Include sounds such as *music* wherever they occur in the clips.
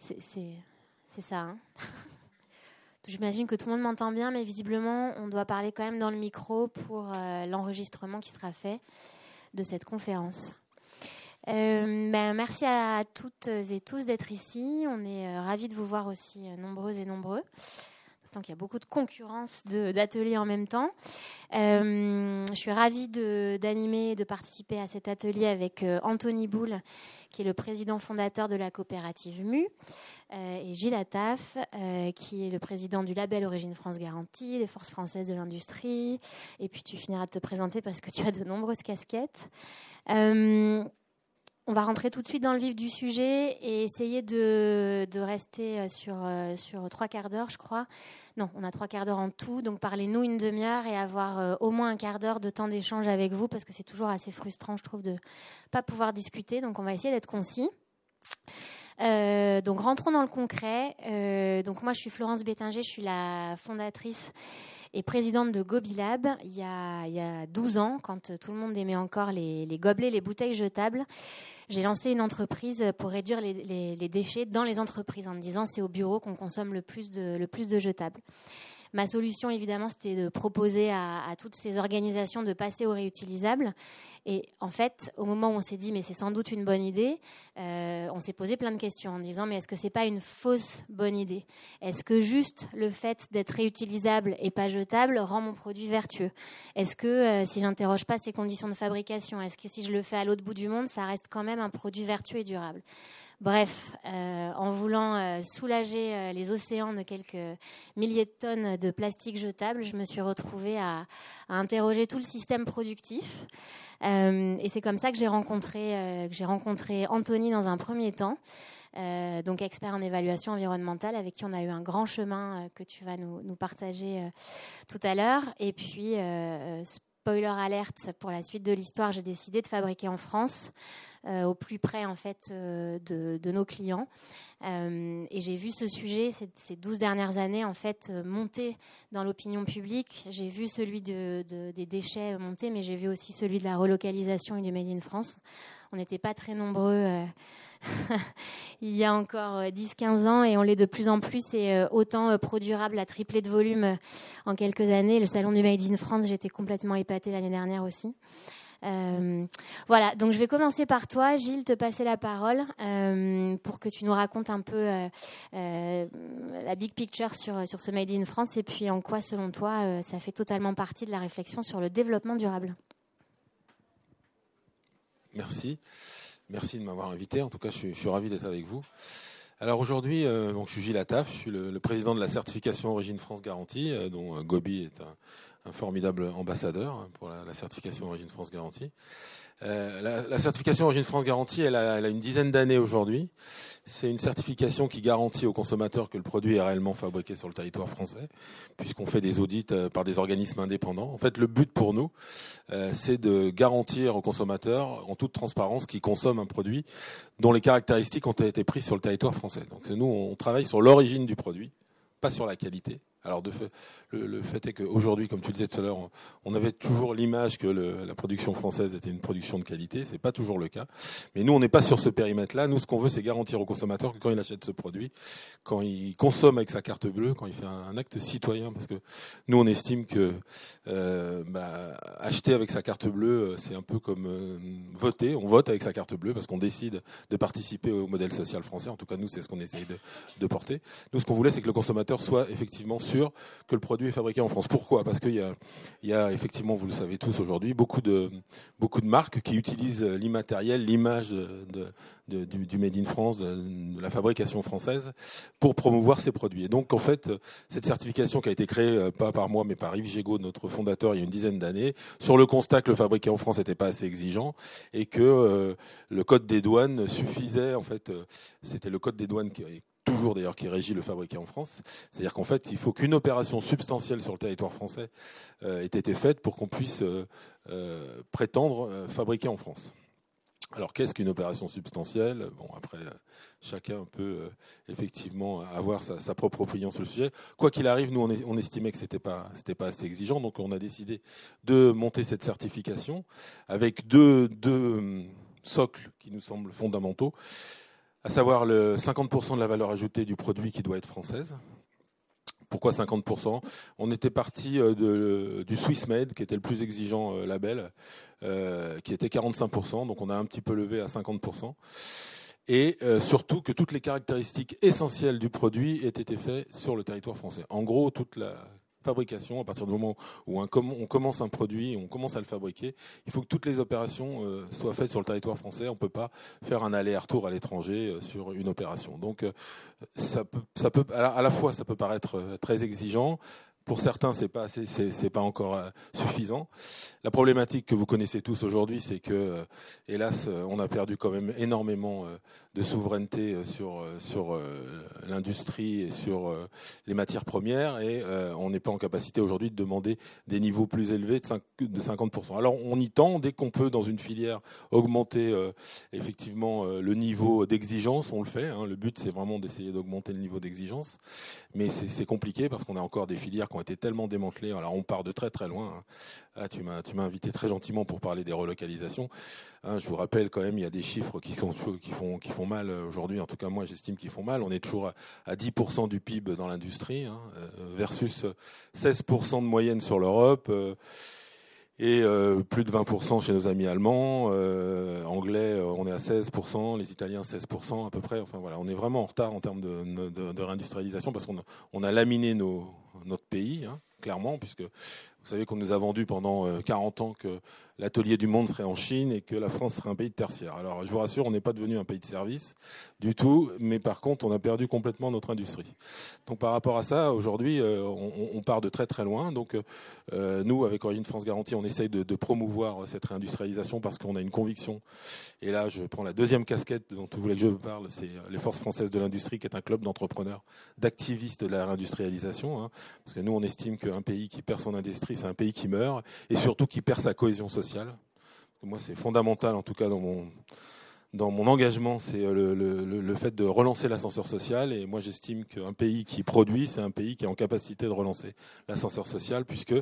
C'est ça. Hein. *laughs* J'imagine que tout le monde m'entend bien, mais visiblement, on doit parler quand même dans le micro pour euh, l'enregistrement qui sera fait de cette conférence. Euh, ben, merci à toutes et tous d'être ici. On est euh, ravis de vous voir aussi nombreuses et nombreux. Tant qu'il y a beaucoup de concurrence d'ateliers en même temps. je suis ravie d'animer et de participer à cet atelier avec Anthony Boulle, qui est le président fondateur de la coopérative MU, euh, et Gilles Attaf, euh, qui est le président du label Origine France Garantie, des Forces françaises de l'industrie. Et puis tu finiras de te présenter parce que tu as de nombreuses casquettes. Euh, on va rentrer tout de suite dans le vif du sujet et essayer de, rester sur, sur trois quarts d'heure, je crois. Non, on a trois quarts d'heure en tout, donc parlez-nous une demi-heure et avoir au moins un quart d'heure de temps d'échange avec vous parce que c'est toujours assez frustrant, je trouve, de ne pas pouvoir discuter. Donc on va essayer d'être concis. Euh, donc rentrons dans le concret. Euh, donc moi je suis Florence Bétinger, je suis la fondatrice et présidente de Gobilab il y, a, il y a 12 ans, quand tout le monde aimait encore les, gobelets, les bouteilles jetables. J'ai lancé une entreprise pour réduire les, déchets dans les entreprises en me disant c'est au bureau qu'on consomme le plus de jetables. Ma solution, évidemment, c'était de proposer à, toutes ces organisations de passer au réutilisable. Et en fait, au moment où on s'est dit, mais c'est sans doute une bonne idée, euh, on s'est posé plein de questions en disant, mais est-ce que c'est pas une fausse bonne idée? Est-ce que juste le fait d'être réutilisable et pas jetable rend mon produit vertueux? Est-ce que euh, si j'interroge pas ses conditions de fabrication, est-ce que si je le fais à l'autre bout du monde, ça reste quand même un produit vertueux et durable? Bref, euh, en voulant euh, soulager euh, les océans de quelques milliers de tonnes de plastique jetable, je me suis retrouvée à, interroger tout le système productif. et c'est comme ça que j'ai rencontré, rencontré Anthony dans un premier temps. donc expert en évaluation environnementale, avec qui on a eu un grand chemin que tu vas nous, nous partager tout à l'heure. Et puis, spoiler alerte pour la suite de l'histoire, j'ai décidé de fabriquer en France. Euh, au plus près en fait euh, de, nos clients. Euh, et j'ai vu ce sujet ces, 12 dernières années en fait monter dans l'opinion publique. J'ai vu celui de, des déchets monter, mais j'ai vu aussi celui de la relocalisation et du Made in France. On n'était pas très nombreux. *laughs* il y a encore 10-15 ans et on l'est de plus en plus et autant durable à tripler de volume en quelques années. Le salon du Made in France, j'étais complètement épatée l'année dernière aussi. Euh, voilà, donc je vais commencer par toi, Gilles, te passer la parole euh, pour que tu nous racontes un peu euh, la big picture sur, sur ce Made in France et puis en quoi, selon toi, ça fait totalement partie de la réflexion sur le développement durable. Merci. Merci de m'avoir invité. En tout cas, je suis, ravi d'être avec vous. Alors aujourd'hui, donc je suis Gilles Attaf, je suis le, président de la certification Origine France Garantie, dont Gobi est un, un formidable ambassadeur pour la, certification Origine France Garantie. Euh, la, certification Origine France Garantie, elle a, une dizaine d'années aujourd'hui. C'est une certification qui garantit aux consommateurs que le produit est réellement fabriqué sur le territoire français, puisqu'on fait des audits euh, par des organismes indépendants. En fait, le but pour nous, euh, c'est de garantir aux consommateurs, en toute transparence, qu'ils consomment un produit dont les caractéristiques ont été prises sur le territoire français. Donc, nous, on travaille sur l'origine du produit, pas sur la qualité. Alors de fait, le, fait est qu'aujourd'hui, comme tu le disais tout à l'heure, on, avait toujours l'image que la production française était une production de qualité. C'est pas toujours le cas. Mais nous, on n'est pas sur ce périmètre-là. Nous, ce qu'on veut, c'est garantir au consommateur que quand il achète ce produit, quand il consomme avec sa carte bleue, quand il fait un, acte citoyen, parce que nous, on estime que euh, bah, acheter avec sa carte bleue, c'est un peu comme euh, voter. On vote avec sa carte bleue parce qu'on décide de participer au modèle social français. En tout cas, nous, c'est ce qu'on essaye de, de porter. Nous, ce qu'on voulait, c'est que le consommateur soit effectivement que le produit est fabriqué en France. Pourquoi? Parce qu'il y a, effectivement, vous le savez tous aujourd'hui, beaucoup de, marques qui utilisent l'immatériel, l'image du, Made in France, de, la fabrication française, pour promouvoir ces produits. Et donc, en fait, cette certification qui a été créée, euh, pas par moi, mais par Yves Gégaud, notre fondateur, il y a une dizaine d'années, sur le constat que le fabriqué en France n'était pas assez exigeant et que euh, le code des douanes suffisait, en fait, euh, c'était le code des douanes qui toujours d'ailleurs qui régit le fabriqué en France. C'est-à-dire qu'en fait, il faut qu'une opération substantielle sur le territoire français euh, ait été faite pour qu'on puisse euh, euh, prétendre fabriquer en France. Alors qu'est-ce qu'une opération substantielle? Bon, après, chacun peut effectivement avoir sa, propre opinion sur le sujet. Quoi qu'il arrive, nous, on, estimait que c'était pas, c'était pas assez exigeant, donc on a décidé de monter cette certification avec deux, deux hum, socles qui nous semblent fondamentaux. À savoir le 50% de la valeur ajoutée du produit qui doit être française. Pourquoi 50% On était parti de, du Swiss Made, qui était le plus exigeant label, qui était 45%, donc on a un petit peu levé à 50% et surtout que toutes les caractéristiques essentielles du produit aient été faites sur le territoire français. En gros, toute la fabrication, à partir du moment où on commence un produit, on commence à le fabriquer, il faut que toutes les opérations euh, soient faites sur le territoire français. On ne peut pas faire un aller-retour à l'étranger euh, sur une opération. Donc, euh, ça peut, ça peut, à la fois, ça peut paraître très exigeant. Pour certains, c'est pas c'est pas encore euh, suffisant. La problématique que vous connaissez tous aujourd'hui, c'est que, euh, hélas, euh, on a perdu quand même énormément de souveraineté sur sur l'industrie et sur les matières premières, et on n'est pas en capacité aujourd'hui de demander des niveaux plus élevés de 50%. Alors, on y tend dès qu'on peut dans une filière augmenter effectivement le niveau d'exigence, on le fait. Hein. Le but, c'est vraiment d'essayer d'augmenter le niveau d'exigence, mais c'est compliqué parce qu'on a encore des filières qui ont été tellement démantelés. Alors on part de très très loin. Hein. Ah, tu m'as tu m'as invité très gentiment pour parler des relocalisations. Hein, je vous rappelle quand même, il y a des chiffres qui sont qui font qui font mal aujourd'hui. En tout cas, moi j'estime qu'ils font mal. On est toujours à, 10% du PIB dans l'industrie hein, euh, versus 16% de moyenne sur l'Europe. Euh, et euh, plus de 20% chez nos amis allemands, anglais, on est à 16%, les Italiens 16% à peu près. Enfin voilà, on est vraiment en retard en termes de, réindustrialisation parce qu'on on a laminé nos, notre pays, hein, clairement, puisque vous savez qu'on nous a vendu pendant 40 euh, ans que l'atelier du monde serait en Chine et que la France serait un pays de tertiaire. Alors je vous rassure, on n'est pas devenu un pays de service du tout, mais par contre on a perdu complètement notre industrie. Donc par rapport à ça, aujourd'hui euh, on, part de très très loin. Donc euh, nous, avec Origine France Garantie, on essaye de, promouvoir cette réindustrialisation parce qu'on a une conviction. Et là, je prends la deuxième casquette dont vous voulez que je parle, c'est les Forces françaises de l'industrie, qui est un club d'entrepreneurs, d'activistes de la réindustrialisation. Hein. parce que nous, on estime qu'un pays qui perd son industrie, c'est un pays qui meurt et surtout qui perd sa cohésion sociale. Moi, c'est fondamental, en tout cas, dans mon, dans mon engagement, c'est le, le, fait de relancer l'ascenseur social. Et moi, j'estime qu'un pays qui produit, c'est un pays qui est en capacité de relancer l'ascenseur social, puisque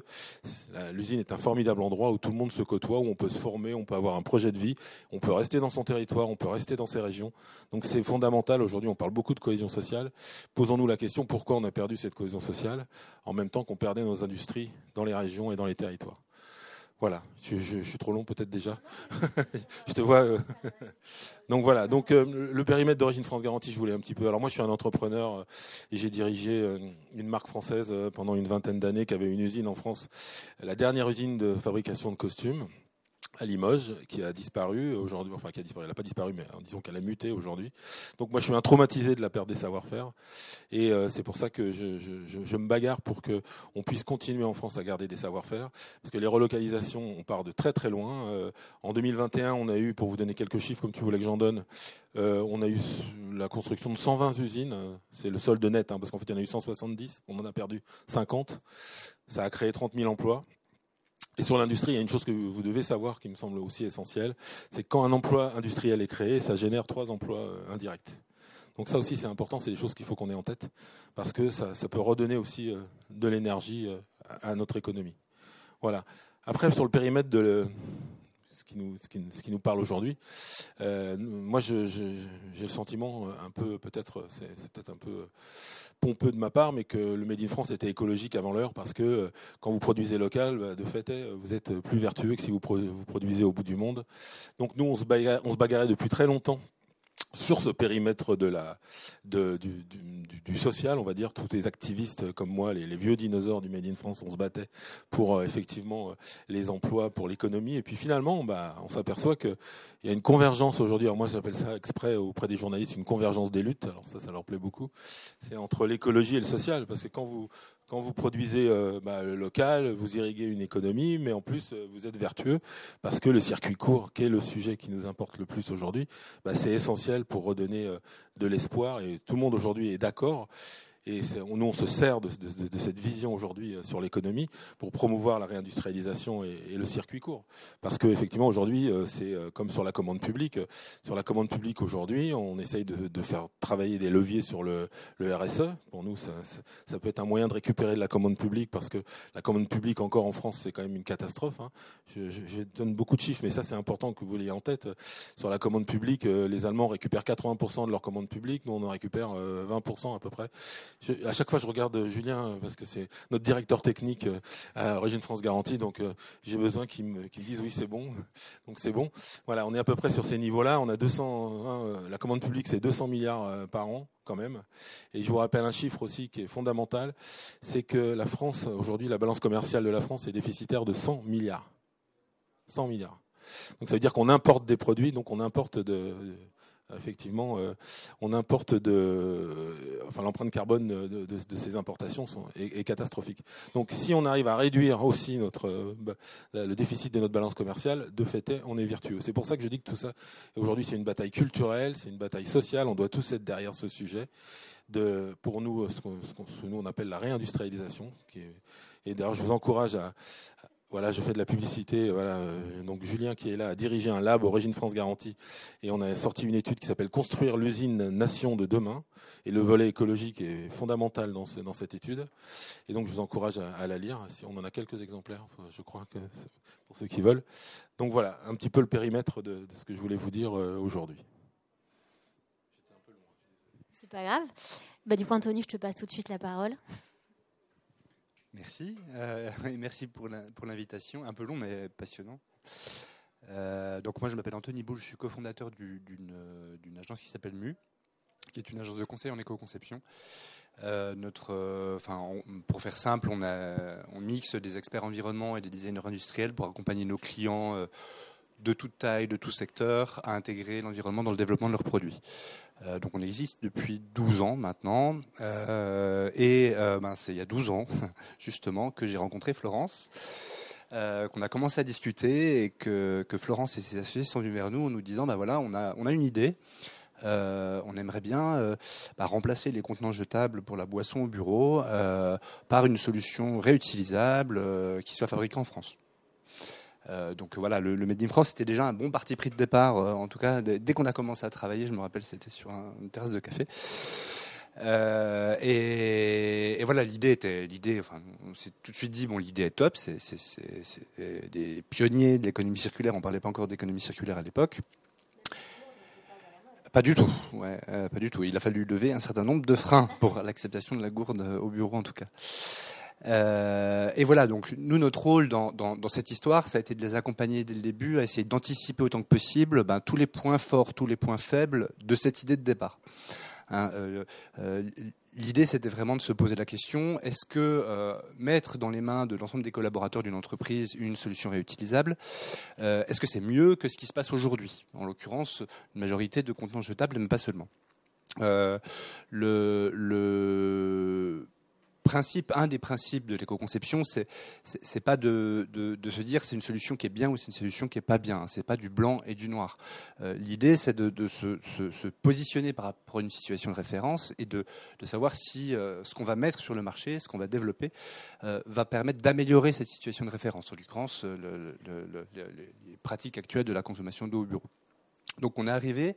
l'usine est un formidable endroit où tout le monde se côtoie, où on peut se former, on peut avoir un projet de vie, on peut rester dans son territoire, on peut rester dans ses régions. Donc c'est fondamental. Aujourd'hui, on parle beaucoup de cohésion sociale. Posons-nous la question pourquoi on a perdu cette cohésion sociale en même temps qu'on perdait nos industries dans les régions et dans les territoires? Voilà, je, suis trop long peut-être déjà. *laughs* je te vois. Euh. *laughs* donc voilà, donc euh, le périmètre d'origine France Garantie, je voulais un petit peu. Alors moi, je suis un entrepreneur euh, et j'ai dirigé une marque française pendant une vingtaine d'années qui avait une usine en France, la dernière usine de fabrication de costumes à Limoges, qui a disparu aujourd'hui, enfin qui a disparu, elle n'a pas disparu, mais hein, disons qu'elle a muté aujourd'hui. Donc moi je suis un traumatisé de la perte des savoir-faire, et euh, c'est pour ça que je, je, je, me bagarre pour que on puisse continuer en France à garder des savoir-faire, parce que les relocalisations, on part de très très loin. Euh, en 2021, on a eu, pour vous donner quelques chiffres, comme tu voulais que j'en donne, euh, on a eu la construction de 120 usines, c'est le solde net, hein, parce qu'en fait il y en a eu 170, on en a perdu 50. Ça a créé 30 000 emplois. Et sur l'industrie, il y a une chose que vous devez savoir qui me semble aussi essentielle, c'est que quand un emploi industriel est créé, ça génère trois emplois euh, indirects. Donc ça aussi c'est important, c'est des choses qu'il faut qu'on ait en tête, parce que ça, peut redonner aussi euh, de l'énergie euh, à notre économie. Voilà. Après, sur le périmètre de, ce qui, nous parle aujourd'hui. Euh, moi, j'ai le sentiment euh, un peu, peut-être, c'est peut-être un peu pompeux de ma part, mais que le Made in France était écologique avant l'heure parce que euh, quand vous produisez local, bah, de fait, vous êtes plus vertueux que si vous, produisez au bout du monde. Donc nous, on se bagarrait depuis très longtemps sur ce périmètre de la, de, du, du, du, social, on va dire, tous les activistes comme moi, les, les, vieux dinosaures du Made in France, on se battait pour euh, effectivement euh, les emplois, pour l'économie. Et puis finalement, bah, on s'aperçoit qu'il y a une convergence aujourd'hui. Alors moi, j'appelle ça exprès auprès des journalistes une convergence des luttes. Alors ça, ça leur plaît beaucoup. C'est entre l'écologie et le social, parce que quand vous quand vous produisez euh, bah, le local, vous irriguez une économie, mais en plus euh, vous êtes vertueux parce que le circuit court, qui est le sujet qui nous importe le plus aujourd'hui, bah, c'est essentiel pour redonner euh, de l'espoir et tout le monde aujourd'hui est d'accord. Et nous, on se sert de, cette vision aujourd'hui euh, sur l'économie pour promouvoir la réindustrialisation et, le circuit court. Parce qu'effectivement, aujourd'hui, euh, c'est euh, comme sur la commande publique. Sur la commande publique, aujourd'hui, on essaye de, faire travailler des leviers sur le, RSE. Pour nous, ça, peut être un moyen de récupérer de la commande publique parce que la commande publique, encore en France, c'est quand même une catastrophe. Hein. Je, je, donne beaucoup de chiffres, mais ça, c'est important que vous l'ayez en tête. Sur la commande publique, les Allemands récupèrent 80% de leur commande publique. Nous, on en récupère 20% à peu près à chaque fois, je regarde Julien parce que c'est notre directeur technique euh, à Origine France Garantie, donc euh, j'ai besoin qu'il me, dise oui, c'est bon. *laughs* Donc c'est bon. Voilà, on est à peu près sur ces niveaux-là. On a 200, hein, euh, la commande publique, c'est 200 milliards par an quand même. Et je vous rappelle un chiffre aussi qui est fondamental, c'est que la France, aujourd'hui, la balance commerciale de la France est déficitaire de 100 milliards. 100 milliards. Donc ça veut dire qu'on importe des produits, donc on importe de, effectivement, euh, on importe de, enfin l'empreinte carbone de, ces importations sont, est, catastrophique. Donc, si on arrive à réduire aussi notre bah, le déficit de notre balance commerciale, de fait, on est vertueux. C'est pour ça que je dis que tout ça, aujourd'hui, c'est une bataille culturelle, c'est une bataille sociale. On doit tous être derrière ce sujet. De, pour nous, ce qu'on, nous on appelle la réindustrialisation. Et d'ailleurs, je vous encourage à, voilà, je fais de la publicité. Voilà, euh, donc Julien qui est là a dirigé un lab Origine France Garantie et on a sorti une étude qui s'appelle Construire l'usine nation de demain. Et le volet écologique est fondamental dans, cette étude. Et donc je vous encourage à, la lire. On en a quelques exemplaires, je crois que pour ceux qui veulent. Donc voilà, un petit peu le périmètre de, ce que je voulais vous dire euh, aujourd'hui. C'est pas grave. Bah, du coup, Anthony, je te passe tout de suite la parole. Merci. Euh, *laughs* merci pour l'invitation. Un peu long, mais passionnant. Euh, donc moi, je m'appelle Anthony Boulle, je suis cofondateur d'une agence qui s'appelle MU, qui est une agence de conseil en éco-conception. Euh, notre, enfin, pour faire simple, on, a, on mixe des experts environnement et des designers industriels pour accompagner nos clients de toute taille, de tout secteur, à intégrer l'environnement dans le développement de leurs produits. Euh, donc on existe depuis 12 ans maintenant. Euh, et euh, ben, c'est il y a 12 ans, *laughs* justement, que j'ai rencontré Florence. qu'on a commencé à discuter et que, Florence et ses associés sont venus vers nous en nous disant, ben voilà, on a, on a une idée, on aimerait bien bah, remplacer les contenants jetables pour la boisson au bureau par une solution réutilisable qui soit fabriquée en France. Euh, donc voilà, le, Made in France c'était déjà un bon parti pris de départ. Euh, en tout cas, dès, qu'on a commencé à travailler, je me rappelle, c'était sur une terrasse de café. Euh, et, voilà, l'idée était, enfin, on s'est tout de suite dit, bon, l'idée est top, c'est, des pionniers de l'économie circulaire. On parlait pas encore d'économie circulaire à l'époque. Pas du tout, pas du tout. Il a fallu lever un certain nombre de freins pour l'acceptation de la gourde au bureau, en tout cas. Euh, et voilà, donc nous, notre rôle dans, cette histoire, ça a été de les accompagner dès le début, à essayer d'anticiper autant que possible ben, tous les points forts, tous les points faibles de cette idée de départ. Hein, euh, euh, l'idée, c'était vraiment de se poser la question est-ce que mettre dans les mains de l'ensemble des collaborateurs d'une entreprise une solution réutilisable, est-ce que c'est mieux que ce qui se passe aujourd'hui? En l'occurrence, une majorité de contenants jetables, mais pas seulement. le, un des principes de l'éco-conception, c'est c'est pas de, se dire c'est une solution qui est bien ou c'est une solution qui est pas bien. C'est pas du blanc et du noir. Euh, l'idée, c'est de, se, positionner par rapport à une situation de référence et de, savoir si euh, ce qu'on va mettre sur le marché, ce qu'on va développer, euh, va permettre d'améliorer cette situation de référence. En l'occurrence, le, les pratiques actuelles de la consommation d'eau au bureau. Donc, on est arrivé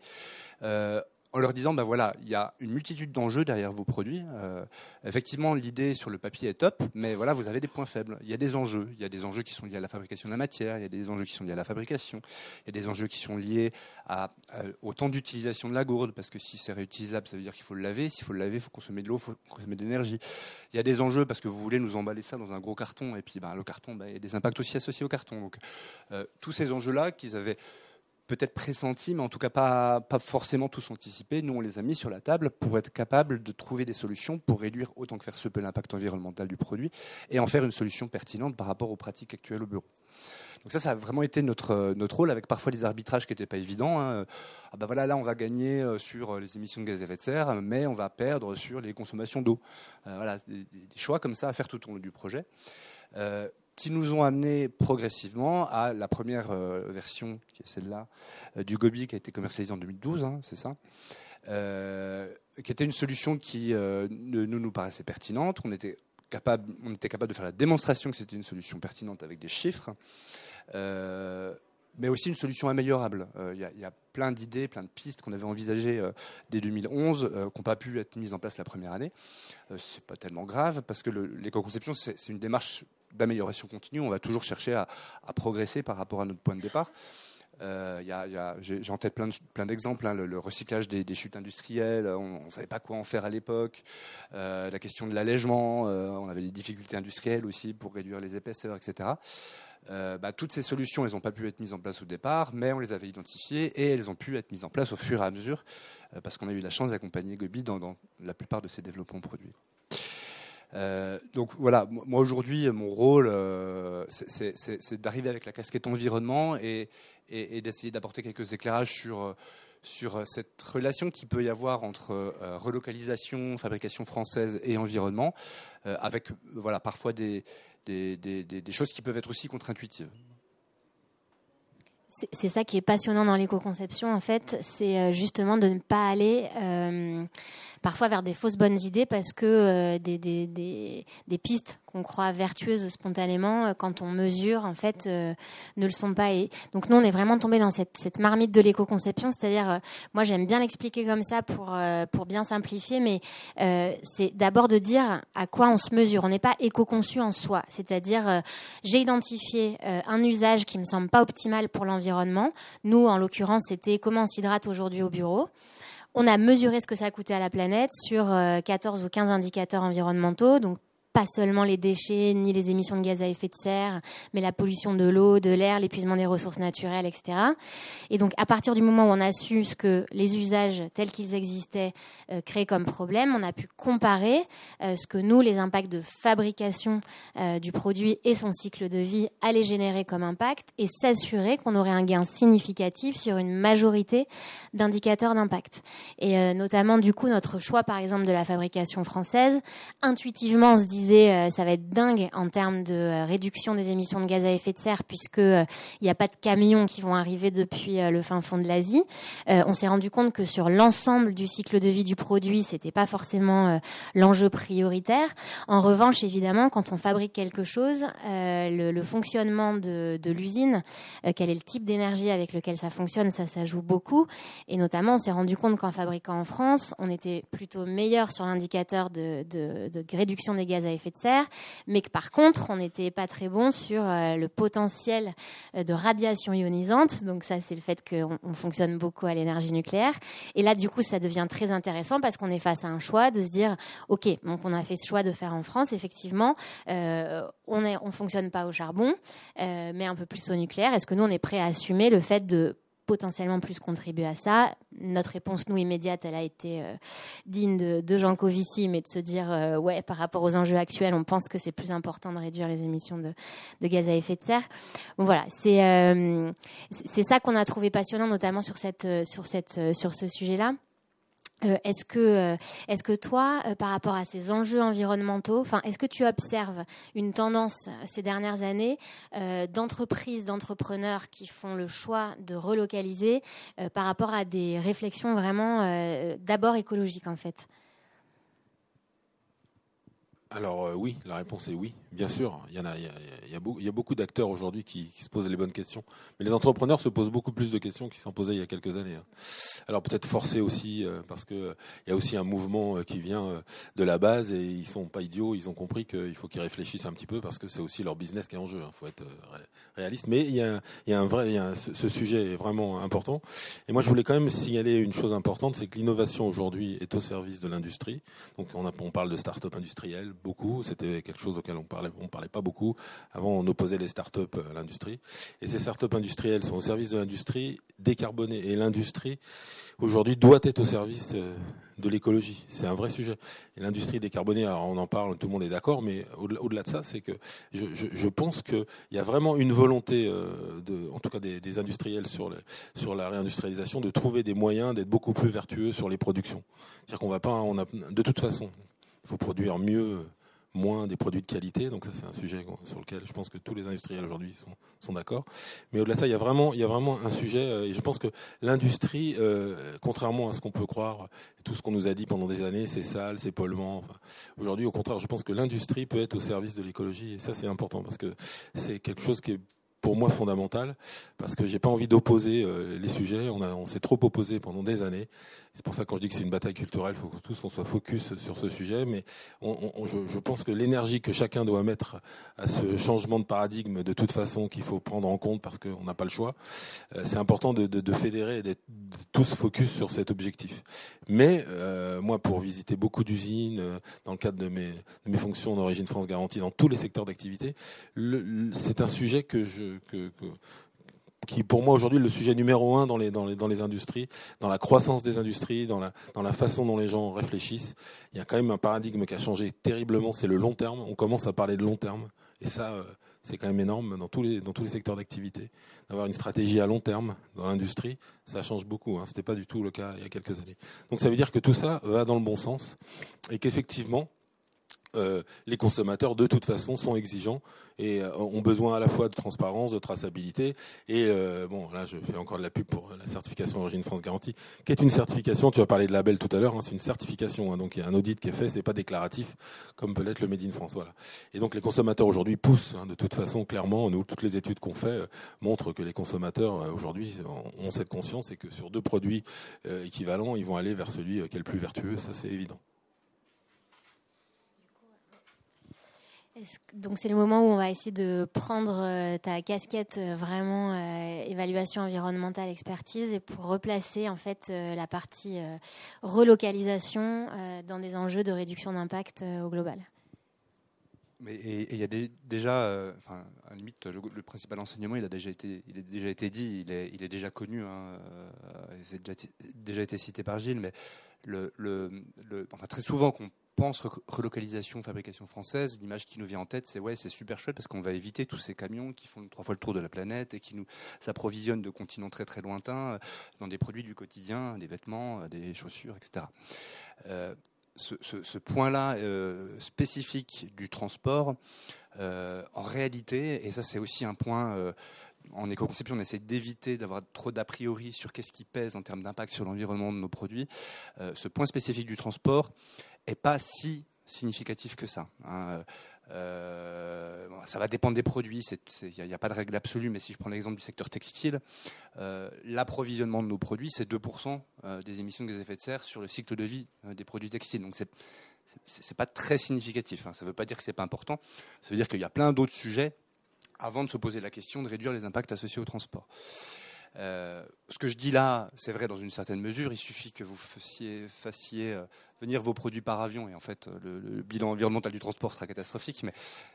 en leur disant, ben voilà, il y a une multitude d'enjeux derrière vos produits. Euh, effectivement, l'idée sur le papier est top, mais voilà, vous avez des points faibles. Il y a des enjeux. Il y a des enjeux qui sont liés à la fabrication de la matière, il y a des enjeux qui sont liés à la fabrication, il y a des enjeux qui sont liés à, euh, au temps d'utilisation de la gourde, parce que si c'est réutilisable, ça veut dire qu'il faut le laver. S'il faut le laver, il faut consommer de l'eau, il faut consommer de l'énergie. Il y a des enjeux parce que vous voulez nous emballer ça dans un gros carton, et puis ben, le carton, ben, il y a des impacts aussi associés au carton. Donc, euh, tous ces enjeux-là qu'ils avaient peut-être pressentis, mais en tout cas pas, pas forcément tous anticipés. Nous, on les a mis sur la table pour être capable de trouver des solutions pour réduire autant que faire se peut l'impact environnemental du produit et en faire une solution pertinente par rapport aux pratiques actuelles au bureau. Donc ça, ça a vraiment été notre, notre rôle, avec parfois des arbitrages qui n'étaient pas évidents. Hein. Ah ben voilà, là, on va gagner euh, sur les émissions de gaz à effet de serre, mais on va perdre sur les consommations d'eau. Euh, voilà, des, choix comme ça à faire tout au long du projet. Euh, qui nous ont amené progressivement à la première euh, version, qui est celle-là, euh, du Gobi qui a été commercialisé en 2012, hein, c'est ça, qui était une solution qui nous nous paraissait pertinente. On était capable, on était capable de faire la démonstration que c'était une solution pertinente avec des chiffres mais aussi une solution améliorable. Il y, a plein d'idées, plein de pistes qu'on avait envisagées dès 2011, qui n'ont pas pu être mises en place la première année. c'est pas tellement grave parce que l'éco-conception, c'est une démarche d'amélioration continue. On va toujours chercher à, progresser par rapport à notre point de départ. Euh, J'ai en tête plein d'exemples. Hein, le, recyclage des, chutes industrielles, on ne savait pas quoi en faire à l'époque. Euh, la question de l'allègement, euh, on avait des difficultés industrielles aussi pour réduire les épaisseurs, etc. Bah, toutes ces solutions, elles n'ont pas pu être mises en place au départ, mais on les avait identifiées et elles ont pu être mises en place au fur et à mesure parce qu'on a eu la chance d'accompagner Gobi dans, dans, la plupart de ses développements produits. Euh, donc voilà, moi aujourd'hui, mon rôle, euh, c'est d'arriver avec la casquette environnement et, d'essayer d'apporter quelques éclairages sur, sur cette relation qu'il peut y avoir entre euh, relocalisation, fabrication française et environnement, avec voilà, parfois des, choses qui peuvent être aussi contre-intuitives. C'est ça qui est passionnant dans l'éco-conception, en fait, c'est justement de ne pas aller parfois vers des fausses bonnes idées parce que euh, des, des, des, des, pistes qu'on croit vertueuses spontanément, euh, quand on mesure, en fait, euh, ne le sont pas. Et donc nous, on est vraiment tombé dans cette, cette marmite de l'éco-conception, c'est-à-dire, moi j'aime bien l'expliquer comme ça pour, pour bien simplifier, mais c'est d'abord de dire à quoi on se mesure. On n'est pas éco-conçu en soi, c'est-à-dire j'ai identifié un usage qui me semble pas optimal pour l'environnement. Nous, en l'occurrence, c'était comment on s'hydrate aujourd'hui au bureau. On a mesuré ce que ça a coûté à la planète sur 14 euh, ou 15 indicateurs environnementaux, pas seulement les déchets ni les émissions de gaz à effet de serre, mais la pollution de l'eau, de l'air, l'épuisement des ressources naturelles, etc. Et donc, à partir du moment où on a su ce que les usages tels qu'ils existaient euh, créaient comme problème, on a pu comparer euh, ce que nous, les impacts de fabrication euh, du produit et son cycle de vie allaient générer comme impact et s'assurer qu'on aurait un gain significatif sur une majorité d'indicateurs d'impact. Et notamment, du coup, notre choix, par exemple, de la fabrication française, intuitivement, on se dit euh, ça va être dingue en termes de euh, réduction des émissions de gaz à effet de serre puisque euh, il n'y a pas de camions qui vont arriver depuis le fin fond de l'Asie. on s'est rendu compte que sur l'ensemble du cycle de vie du produit, c'était pas forcément l'enjeu prioritaire. En revanche, évidemment, quand on fabrique quelque chose, le, fonctionnement de, l'usine, quel est le type d'énergie avec lequel ça fonctionne, ça, joue beaucoup. Et notamment, on s'est rendu compte qu'en fabriquant en France, on était plutôt meilleur sur l'indicateur de, de réduction des gaz à effet de serre, mais que par contre, on n'était pas très bon sur euh, le potentiel euh, de radiation ionisante. Donc ça, c'est le fait qu'on fonctionne beaucoup à l'énergie nucléaire. Et là, du coup, ça devient très intéressant parce qu'on est face à un choix de se dire, OK, donc on a fait ce choix de faire en France, effectivement, euh, on ne on fonctionne pas au charbon, mais un peu plus au nucléaire. Est-ce que nous, on est prêt à assumer le fait de potentiellement plus contribuer à ça. Notre réponse, nous, immédiate, elle a été euh, digne de, Jean Covici, mais de se dire, euh, ouais, par rapport aux enjeux actuels, on pense que c'est plus important de réduire les émissions de, gaz à effet de serre. Bon, voilà, c'est euh, ça qu'on a trouvé passionnant, notamment sur, cette, sur, cette, sur ce sujet-là. Euh, est-ce que, euh, est-ce que toi, euh, par rapport à ces enjeux environnementaux, enfin, est-ce que tu observes une tendance ces dernières années d'entreprises, d'entrepreneurs qui font le choix de relocaliser par rapport à des réflexions vraiment d'abord écologiques en fait? Alors euh, oui, la réponse est oui, bien sûr. Il y, en a, il y a, il y a beaucoup d'acteurs aujourd'hui qui, qui, se posent les bonnes questions. Mais les entrepreneurs se posent beaucoup plus de questions qu'ils s'en posaient il y a quelques années. Hein. Alors peut-être forcés aussi, euh, parce que il y a aussi un mouvement euh, qui vient de la base et ils sont pas idiots, ils ont compris qu'il faut qu'ils réfléchissent un petit peu parce que c'est aussi leur business qui est en jeu. Il hein. faut être réaliste. Mais il y a, il y a un vrai, il y a ce, sujet est vraiment important. Et moi je voulais quand même signaler une chose importante, c'est que l'innovation aujourd'hui est au service de l'industrie. Donc on, a, on parle de start-up industrielles beaucoup. C'était quelque chose auquel on parlait, on parlait pas beaucoup. Avant, on opposait les startups à l'industrie. Et ces startups industrielles sont au service de l'industrie décarbonée. Et l'industrie, aujourd'hui, doit être au service euh, de l'écologie. C'est un vrai sujet. Et l'industrie décarbonée, on en parle, tout le monde est d'accord, mais au-delà de ça, c'est que je, pense qu'il y a vraiment une volonté, euh, de, en tout cas des, industriels sur, sur la réindustrialisation, de trouver des moyens d'être beaucoup plus vertueux sur les productions. C'est-à-dire qu'on va pas, on a, de toute façon, faut produire mieux moins des produits de qualité. Donc ça, c'est un sujet sur lequel je pense que tous les industriels aujourd'hui sont, d'accord. Mais au-delà de ça, il y a vraiment, un sujet. Euh, et je pense que l'industrie, euh, contrairement à ce qu'on peut croire, tout ce qu'on nous a dit pendant des années, c'est sale, c'est polluant. Aujourd'hui, au contraire, je pense que l'industrie peut être au service de l'écologie. Et ça, c'est important parce que c'est quelque chose qui est pour moi fondamental parce que j'ai pas envie d'opposer euh, les sujets. On, on s'est trop opposé pendant des années. C'est pour ça quand je dis que c'est une bataille culturelle, il faut que tous on soit focus sur ce sujet. Mais on, on, je, je, pense que l'énergie que chacun doit mettre à ce changement de paradigme, de toute façon, qu'il faut prendre en compte parce qu'on n'a pas le choix, euh, c'est important de, de, de fédérer et d'être tous focus sur cet objectif. Mais euh, moi, pour visiter beaucoup d'usines, euh, dans le cadre de mes, de mes fonctions d'origine France Garantie, dans tous les secteurs d'activité, c'est un sujet que je que, qui pour moi aujourd'hui le sujet numéro un dans les, dans les, dans les industries, dans la croissance des industries, dans la, dans la façon dont les gens réfléchissent. Il y a quand même un paradigme qui a changé terriblement, c'est le long terme. On commence à parler de long terme. Et ça, euh, c'est quand même énorme dans tous les, dans tous les secteurs d'activité. D'avoir une stratégie à long terme dans l'industrie, ça change beaucoup. Hein. Ce n'était pas du tout le cas il y a quelques années. Donc ça veut dire que tout ça va dans le bon sens et qu'effectivement, euh, les consommateurs de toute façon sont exigeants et euh, ont besoin à la fois de transparence, de traçabilité et euh, bon là je fais encore de la pub pour la certification Origine France Garantie qui est une certification, tu as parlé de label tout à l'heure, hein, c'est une certification hein, donc il y a un audit qui est fait, c'est pas déclaratif comme peut l'être le Made in France voilà. Et donc les consommateurs aujourd'hui poussent hein, de toute façon clairement nous toutes les études qu'on fait montrent que les consommateurs aujourd'hui ont cette conscience et que sur deux produits équivalents, ils vont aller vers celui qui est le plus vertueux, ça c'est évident. Donc c'est le moment où on va essayer de prendre euh, ta casquette euh, vraiment euh, évaluation environnementale expertise et pour replacer en fait la partie relocalisation dans des enjeux de réduction d'impact au global? Mais il y a déjà, enfin, à limite, le, principal enseignement, il a déjà été, il a déjà été dit, il est, il est déjà connu, hein, c'est déjà, déjà, été cité par Gilles, mais le, le, enfin, très souvent qu'on pense relocalisation, fabrication française, l'image qui nous vient en tête, c'est ouais, c'est super chouette parce qu'on va éviter tous ces camions qui font trois fois le tour de la planète et qui nous s'approvisionnent de continents très très lointains euh, dans des produits du quotidien, des vêtements, euh, des chaussures, etc. Euh, ce, point-là spécifique du transport, en réalité, et ça c'est aussi un point en éco-conception, on essaie d'éviter d'avoir trop d'a priori sur qu'est-ce qui pèse en termes d'impact sur l'environnement de nos produits. ce point spécifique du transport, pas si significatif que ça. Hein. Euh, ça va dépendre des produits, il n'y a, pas de règle absolue, mais si je prends l'exemple du secteur textile, euh, l'approvisionnement de nos produits, c'est 2% euh, des émissions de gaz à effet de serre sur le cycle de vie des produits textiles. Donc c'est n'est pas très significatif. Hein. Ça ne veut pas dire que c'est pas important. Ça veut dire qu'il y a plein d'autres sujets avant de se poser la question de réduire les impacts associés au transport. Euh, ce que je dis là, c'est vrai dans une certaine mesure. Il suffit que vous fassiez, euh, venir vos produits par avion et en fait, le, bilan environnemental du transport sera catastrophique.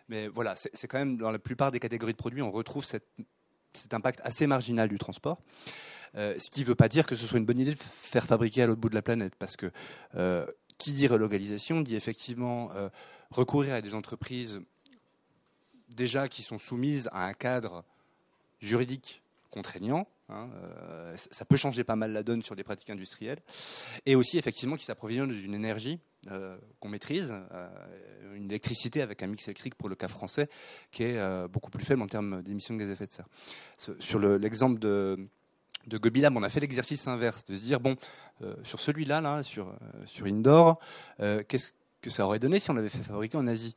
Mais, voilà, c'est quand même dans la plupart des catégories de produits, on retrouve cet impact assez marginal du transport. Euh, ce qui ne veut pas dire que ce soit une bonne idée de faire fabriquer à l'autre bout de la planète, parce que qui dit relocalisation dit effectivement recourir à des entreprises déjà qui sont soumises à un cadre juridique contraignant, Hein, euh, ça peut changer pas mal la donne sur des pratiques industrielles. Et aussi, effectivement, qui s'approvisionnent d'une énergie euh, qu'on maîtrise, euh, une électricité avec un mix électrique pour le cas français qui est beaucoup plus faible en termes d'émissions de gaz à effet de serre. Sur l'exemple de, de Gobilab, on a fait l'exercice inverse, de se dire, bon, sur celui-là, là, sur, sur Indoor, qu'est-ce que ça aurait donné si on l'avait fait fabriquer en Asie?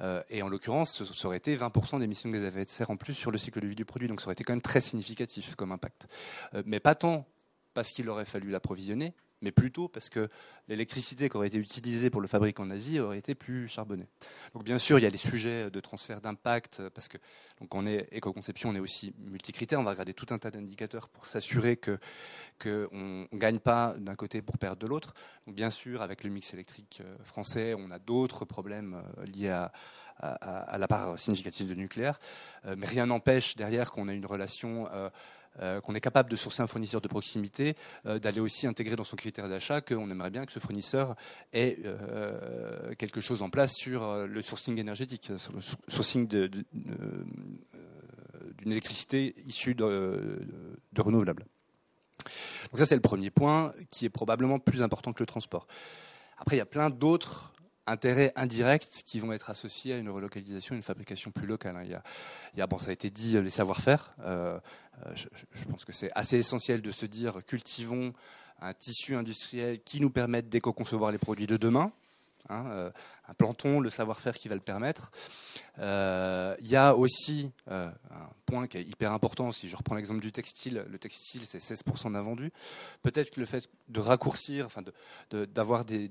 Euh, et en l'occurrence, ça aurait été 20% d'émissions de gaz à effet de serre en plus sur le cycle de vie du produit. Donc ça aurait été quand même très significatif comme impact. Euh, mais pas tant parce qu'il aurait fallu l'approvisionner, mais plutôt parce que l'électricité qui aurait été utilisée pour le fabriquer en Asie aurait été plus charbonnée. Donc bien sûr, il y a des sujets de transfert d'impact, parce que donc on est éco-conception, on est aussi multicritère, on va regarder tout un tas d'indicateurs pour s'assurer que qu'on ne gagne pas d'un côté pour perdre de l'autre. Bien sûr, avec le mix électrique euh, français, on a d'autres problèmes euh, liés à, à, la part significative de nucléaire, euh, mais rien n'empêche derrière qu'on ait une relation euh, qu'on est capable de sourcer un fournisseur de proximité, euh, d'aller aussi intégrer dans son critère d'achat qu'on aimerait bien que ce fournisseur ait euh, quelque chose en place sur le sourcing énergétique, sur le sourcing d'une électricité issue de, de renouvelables. Donc ça c'est le premier point qui est probablement plus important que le transport. Après il y a plein d'autres intérêts indirects qui vont être associés à une relocalisation, une fabrication plus locale. Hein. Il y a, bon, ça a été dit, les savoir-faire. je, pense que c'est assez essentiel de se dire cultivons un tissu industriel qui nous permette d'éco-concevoir les produits de demain. Hein, euh, un planton, le savoir-faire qui va le permettre. Euh, il y a aussi euh, un point qui est hyper important, si je reprends l'exemple du textile, le textile c'est 16% d'invendus. Peut-être que le fait de raccourcir, enfin d'avoir des,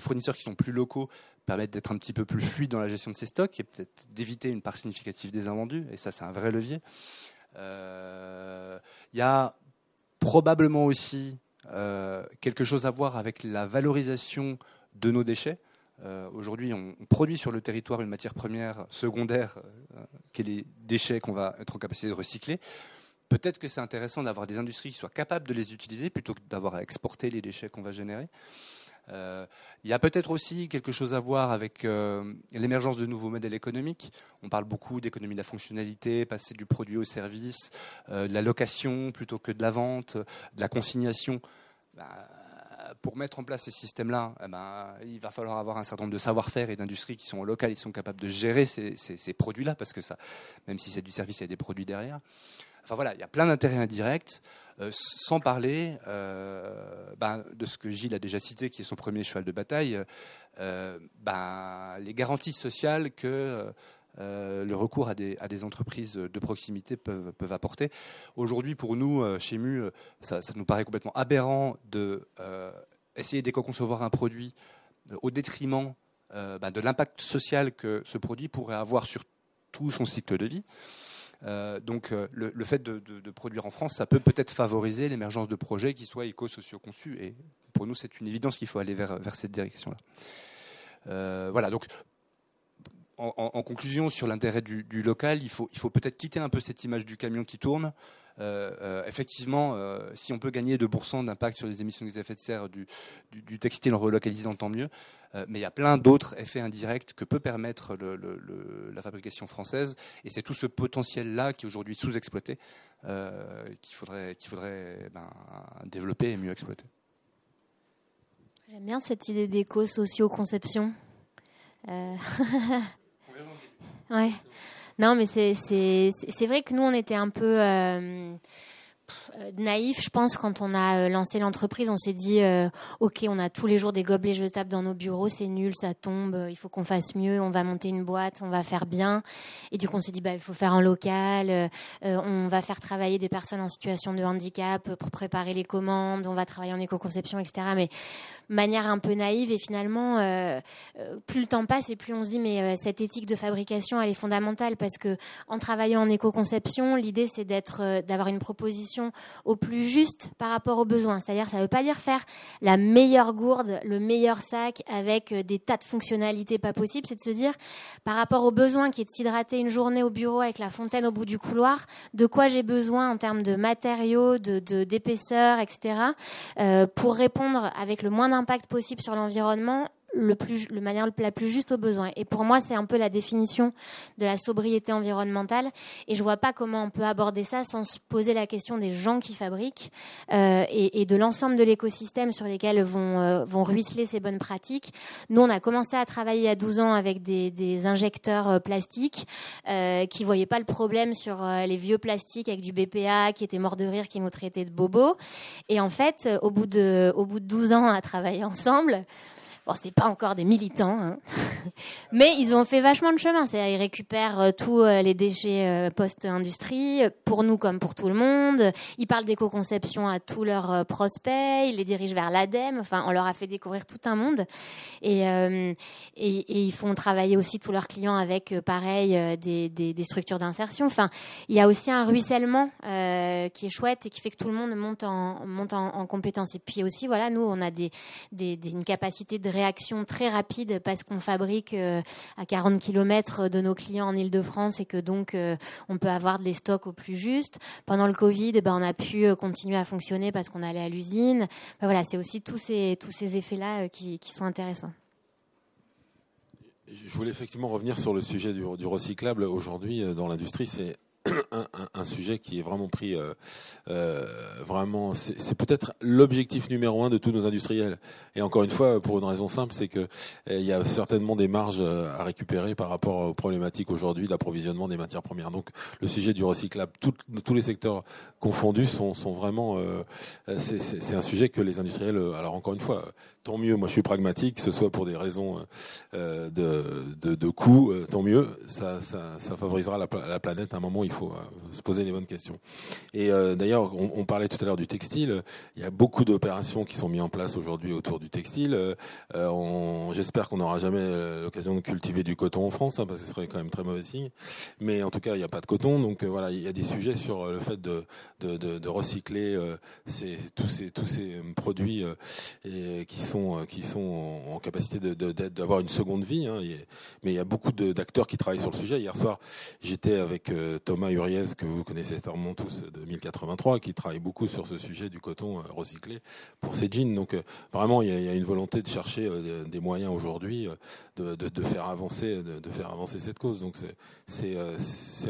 fournisseurs qui sont plus locaux permettent d'être un petit peu plus fluide dans la gestion de ces stocks et peut-être d'éviter une part significative des invendus, et ça c'est un vrai levier. Il y a probablement aussi quelque chose à voir avec la valorisation de nos déchets. Euh, aujourd'hui, on, produit sur le territoire une matière première secondaire, euh, qui est les déchets qu'on va être en capacité de recycler. Peut-être que c'est intéressant d'avoir des industries qui soient capables de les utiliser plutôt que d'avoir à exporter les déchets qu'on va générer. Euh, il y a peut-être aussi quelque chose à voir avec l'émergence de nouveaux modèles économiques. On parle beaucoup d'économie de la fonctionnalité, passer du produit au service, de la location plutôt que de la vente, de la consignation. Bah, pour mettre en place ces systèmes-là, eh ben, il va falloir avoir un certain nombre de savoir-faire et d'industries qui sont locales, qui sont capables de gérer ces, produits-là, parce que ça, même si c'est du service, il y a des produits derrière. Enfin voilà, il y a plein d'intérêts indirects, euh, sans parler euh, ben, de ce que Gilles a déjà cité, qui est son premier cheval de bataille, euh, ben, les garanties sociales que le recours à des, entreprises de proximité peuvent, apporter. Aujourd'hui, pour nous, chez MU, ça, nous paraît complètement aberrant de d'éco-concevoir un produit au détriment ben, de l'impact social que ce produit pourrait avoir sur tout son cycle de vie. Euh, donc euh, le, fait de, produire en France, ça peut peut-être favoriser l'émergence de projets qui soient éco-sociaux conçus. Et pour nous, c'est une évidence qu'il faut aller vers, cette direction-là. Euh, voilà, donc en, conclusion sur l'intérêt du, local, il faut, peut-être quitter un peu cette image du camion qui tourne. Euh, euh, effectivement, euh, si on peut gagner 2% d'impact sur les émissions de gaz à effet de serre du, textile en relocalisant, tant mieux. mais il y a plein d'autres effets indirects que peut permettre la fabrication française. Et c'est tout ce potentiel-là qui est aujourd'hui sous-exploité qu'il faudrait, qu'il faudrait ben, développer et mieux exploiter. J'aime bien cette idée d'éco-socio-conception. *laughs* ouais. Non, mais c'est vrai que nous, on était un peu... Euh, naïf, je pense, quand on a euh, lancé l'entreprise. On s'est dit, euh, OK, on a tous les jours des gobelets jetables dans nos bureaux, c'est nul, ça tombe, il faut qu'on fasse mieux, on va monter une boîte, on va faire bien. Et du coup, on s'est dit, bah, il faut faire en local, on va faire travailler des personnes en situation de handicap pour préparer les commandes, on va travailler en éco-conception, etc. Mais manière un peu naïve. Et finalement, plus le temps passe et plus on se dit, mais cette éthique de fabrication, elle est fondamentale parce que en travaillant en éco-conception, l'idée, c'est d'avoir une proposition au plus juste par rapport aux besoins. C'est-à-dire, ça ne veut pas dire faire la meilleure gourde, le meilleur sac avec euh, des tas de fonctionnalités pas possibles. C'est de se dire, par rapport aux besoins qui est de s'hydrater une journée au bureau avec la fontaine au bout du couloir, de quoi j'ai besoin en termes de matériaux, d'épaisseur, etc., euh, pour répondre avec le moins d'impact possible sur l'environnement le plus, le manière la plus juste aux besoins. Et pour moi, c'est un peu la définition de la sobriété environnementale. Et je vois pas comment on peut aborder ça sans se poser la question des gens qui fabriquent euh, et, et, de l'ensemble de l'écosystème sur lesquels vont, euh, vont ruisseler ces bonnes pratiques. Nous, on a commencé à travailler à 12 ans avec des, des injecteurs euh, plastiques euh, qui voyaient pas le problème sur euh, les vieux plastiques avec du BPA qui étaient morts de rire, qui nous traitaient de bobos. Et en fait, au bout de, au bout de 12 ans à travailler ensemble, Bon, c'est pas encore des militants, hein. *laughs* mais ils ont fait vachement de chemin. C'est-à-dire, ils récupèrent euh, tous euh, les déchets euh, post-industrie, pour nous comme pour tout le monde. Ils parlent d'éco-conception à tous leurs prospects. Ils les dirigent vers l'ADEME. Enfin, on leur a fait découvrir tout un monde. Et, et, et, ils font travailler aussi tous leurs clients avec, pareil, des, des, des structures d'insertion. Enfin, il y a aussi un ruissellement qui est chouette et qui fait que tout le monde monte en, monte en, en. Et puis aussi, voilà, nous, on a des, des, une capacité de réaction très rapide parce qu'on fabrique euh, à 40 km de nos clients en Ile-de-France et que donc euh, on peut avoir des stocks au plus juste. Pendant le Covid, eh ben, on a pu euh, continuer à fonctionner parce qu'on allait à l'usine. voilà, c'est aussi tous ces, tous ces effets-là qui, sont intéressants. Je voulais effectivement revenir sur le sujet du, recyclable. Aujourd'hui, dans l'industrie, c'est *clears throat* un, sujet qui est vraiment pris, euh, euh, vraiment, c'est peut-être l'objectif numéro un de tous nos industriels. Et encore une fois, pour une raison simple, c'est que il y a certainement des marges à récupérer par rapport aux problématiques aujourd'hui d'approvisionnement des matières premières. Donc, le sujet du recyclable, tous les secteurs confondus sont, sont vraiment, c'est un sujet que les industriels, alors encore une fois, tant mieux. Moi, je suis pragmatique, que ce soit pour des raisons euh, de, de, de coût, euh, tant mieux. Ça, ça, ça favorisera la, la, planète. À un moment, il faut euh, se poser les bonnes questions. Et d'ailleurs, on, parlait tout à l'heure du textile. Il y a beaucoup d'opérations qui sont mises en place aujourd'hui autour du textile. J'espère qu'on n'aura jamais l'occasion de cultiver du coton en France, hein, parce que ce serait quand même très mauvais signe. Mais en tout cas, il n'y a pas de coton, donc voilà, il y a des sujets sur le fait de, recycler tous ces produits qui sont euh, en, capacité d'avoir une seconde vie. Hein, mais il y a beaucoup d'acteurs qui travaillent sur le sujet. Hier soir, j'étais avec euh, Thomas Uriez, que vous connaissez certainement tous, de 1083, qui travaille beaucoup sur ce sujet du coton euh, recyclé pour ses jeans. Donc vraiment, il y, a, une volonté de chercher des moyens aujourd'hui de, faire avancer, de, faire avancer cette cause. Donc c'est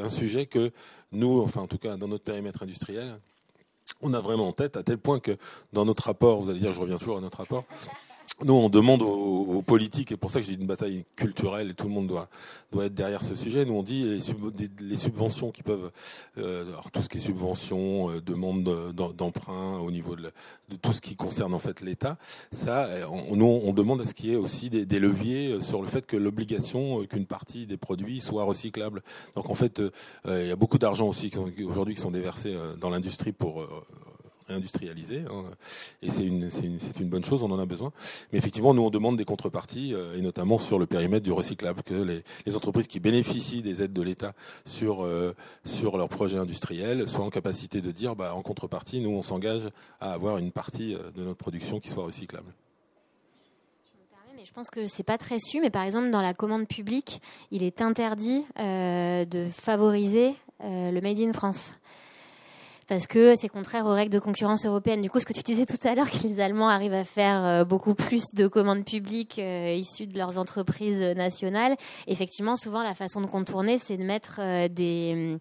un sujet que nous, enfin en tout cas dans notre périmètre industriel, on a vraiment en tête, à tel point que dans notre rapport, vous allez dire, je reviens toujours à notre rapport, nous, on demande aux, politiques, et pour ça que j'ai une bataille culturelle, et tout le monde doit, doit être derrière ce sujet. Nous, on dit les, subventions qui peuvent, euh, alors tout ce qui est subventions, euh, demande d'emprunt au niveau de, tout ce qui concerne en fait l'État, ça, on, nous, on demande à ce qu'il y ait aussi des, leviers sur le fait que l'obligation euh, qu'une partie des produits soit recyclable. Donc en fait, euh, il y a beaucoup d'argent aussi aujourd'hui qui sont déversés dans l'industrie pour réindustrialiser. Hein. et c'est une, une, une, bonne chose, on en a besoin. Mais effectivement, nous, on demande des contreparties, euh, et notamment sur le périmètre du recyclable, que les, entreprises qui bénéficient des aides de l'État sur, euh, sur leurs projets industriels soient en capacité de dire, bah, en contrepartie, nous, on s'engage à avoir une partie euh, de notre production qui soit recyclable. Je pense que c'est pas très su, mais par exemple dans la commande publique, il est interdit de favoriser le Made in France parce que c'est contraire aux règles de concurrence européenne. Du coup, ce que tu disais tout à l'heure, que les Allemands arrivent à faire euh, beaucoup plus de commandes publiques euh, issues de leurs entreprises nationales, effectivement, souvent la façon de contourner, c'est de mettre euh, des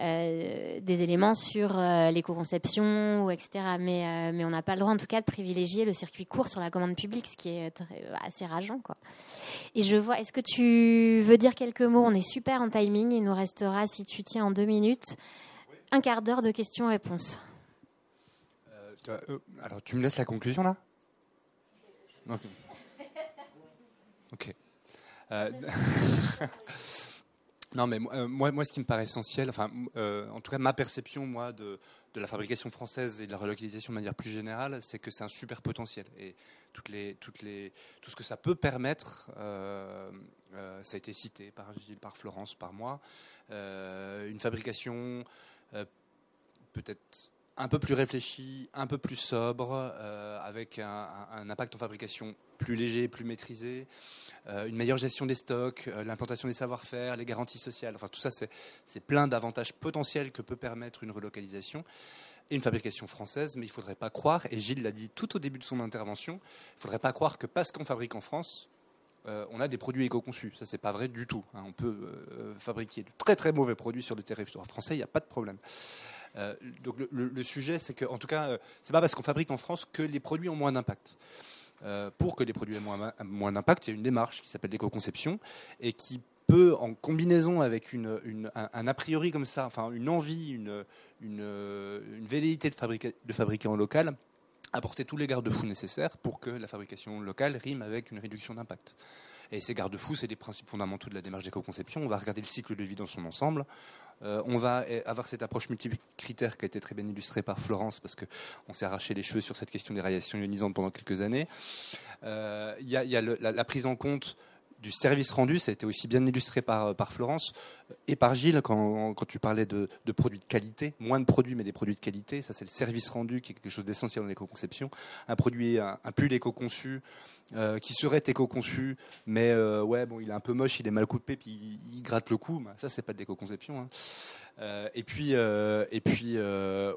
des éléments sur l'éco-conception ou etc. Mais mais on n'a pas le droit, en tout cas, de privilégier le circuit court sur la commande publique, ce qui est assez rageant, quoi. Et je vois. Est-ce que tu veux dire quelques mots? On est super en timing. Il nous restera, si tu tiens, en deux minutes un quart d'heure de questions-réponses. Euh, euh, alors, tu me laisses la conclusion là? Ok. Euh, *laughs* non, mais moi, moi, ce qui me paraît essentiel, enfin, en tout cas, ma perception, moi, de, de, la fabrication française et de la relocalisation de manière plus générale, c'est que c'est un super potentiel. Et toutes les, toutes les, tout ce que ça peut permettre, ça a été cité par Gilles, par Florence, par moi. une fabrication peut-être un peu plus réfléchi, un peu plus sobre, euh, avec un, impact en fabrication plus léger, plus maîtrisé, euh, une meilleure gestion des stocks, l'implantation des savoir-faire, les garanties sociales. Enfin, tout ça, c'est plein d'avantages potentiels que peut permettre une relocalisation et une fabrication française. Mais il ne faudrait pas croire, et Gilles l'a dit tout au début de son intervention, il ne faudrait pas croire que parce qu'on fabrique en France, euh, on a des produits éco-conçus. Ça, c'est pas vrai du tout. Hein. On peut euh, fabriquer de très très mauvais produits sur le territoire français, il n'y a pas de problème. Euh, donc le, sujet, c'est que, en tout cas, c'est pas parce qu'on fabrique en France que les produits ont moins d'impact. pour que les produits aient moins, d'impact, il y a une démarche qui s'appelle l'éco-conception et qui peut, en combinaison avec un, a priori comme ça, enfin une envie, une, velléité de fabriquer en local, apporter tous les garde-fous nécessaires pour que la fabrication locale rime avec une réduction d'impact. Et ces garde-fous, c'est des principes fondamentaux de la démarche d'éco-conception. On va regarder le cycle de vie dans son ensemble. Euh, on va avoir cette approche multicritère qui a été très bien illustrée par Florence parce qu'on s'est arraché les cheveux sur cette question des radiations ionisantes pendant quelques années. Euh, il y a, la, prise en compte du service rendu, ça a été aussi bien illustré par Florence et par Gilles quand, tu parlais de, produits de qualité, moins de produits mais des produits de qualité, ça c'est le service rendu qui est quelque chose d'essentiel dans l'éco-conception. Un produit, un, pull éco-conçu, euh, qui serait éco-conçu, mais euh, ouais, bon, il est un peu moche, il est mal coupé, puis il, gratte le cou. Ça, c'est pas de l'éco-conception. Hein. Euh, et puis, et puis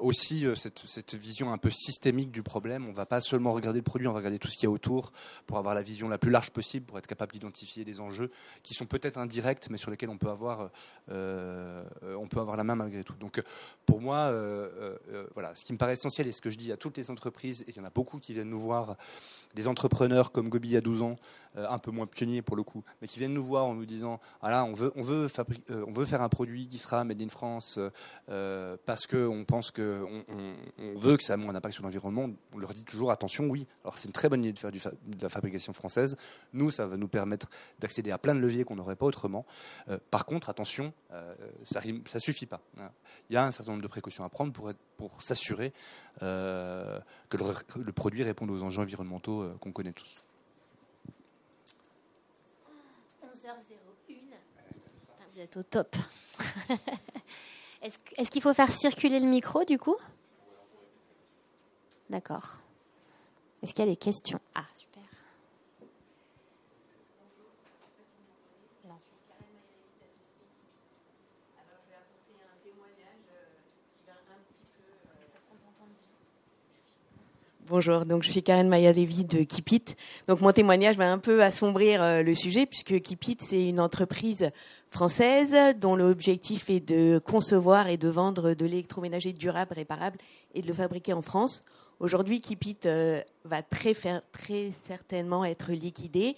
aussi cette, cette, vision un peu systémique du problème. On va pas seulement regarder le produit, on va regarder tout ce qu'il y a autour pour avoir la vision la plus large possible, pour être capable d'identifier des enjeux qui sont peut-être indirects, mais sur lesquels on peut avoir on peut avoir la main malgré tout. Donc pour moi, voilà, ce qui me paraît essentiel et ce que je dis à toutes les entreprises, et il y en a beaucoup qui viennent nous voir des entrepreneurs comme Gobi il y a 12 ans, euh, un peu moins pionniers pour le coup, mais qui viennent nous voir en nous disant voilà, on veut, on veut, euh, on veut faire un produit qui sera made in France euh, parce qu'on pense qu'on on, veut que ça ait un impact sur l'environnement. On leur dit toujours attention, oui. Alors c'est une très bonne idée de faire de la fabrication française. Nous, ça va nous permettre d'accéder à plein de leviers qu'on n'aurait pas autrement. par contre, attention, ça ne suffit pas. Hein. Il y a un certain nombre de précautions à prendre pour, pour s'assurer que le, le produit réponde aux enjeux environnementaux euh, qu'on connaît tous. 11h01. Vous êtes au top. *laughs* Est-ce qu'il faut faire circuler le micro du coup? D'accord. Est-ce qu'il y a des questions? Ah, super. Bonjour, donc je suis Karen Maya-Devi de Kipit. Donc mon témoignage va un peu assombrir euh, le sujet puisque Kipit c'est une entreprise française dont l'objectif est de concevoir et de vendre de l'électroménager durable, réparable et de le fabriquer en France. Aujourd'hui, Kipit euh, va très, très certainement être liquidé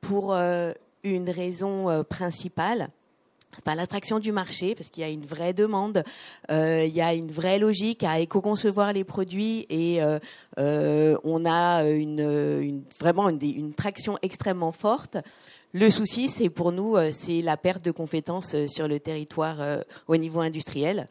pour euh, une raison principale pas l'attraction du marché, parce qu'il y a une vraie demande, euh, il y a une vraie logique à éco-concevoir les produits et euh, euh, on a une, vraiment une, traction extrêmement forte. Le souci, c'est pour nous, c'est la perte de compétences sur le territoire au niveau industriel.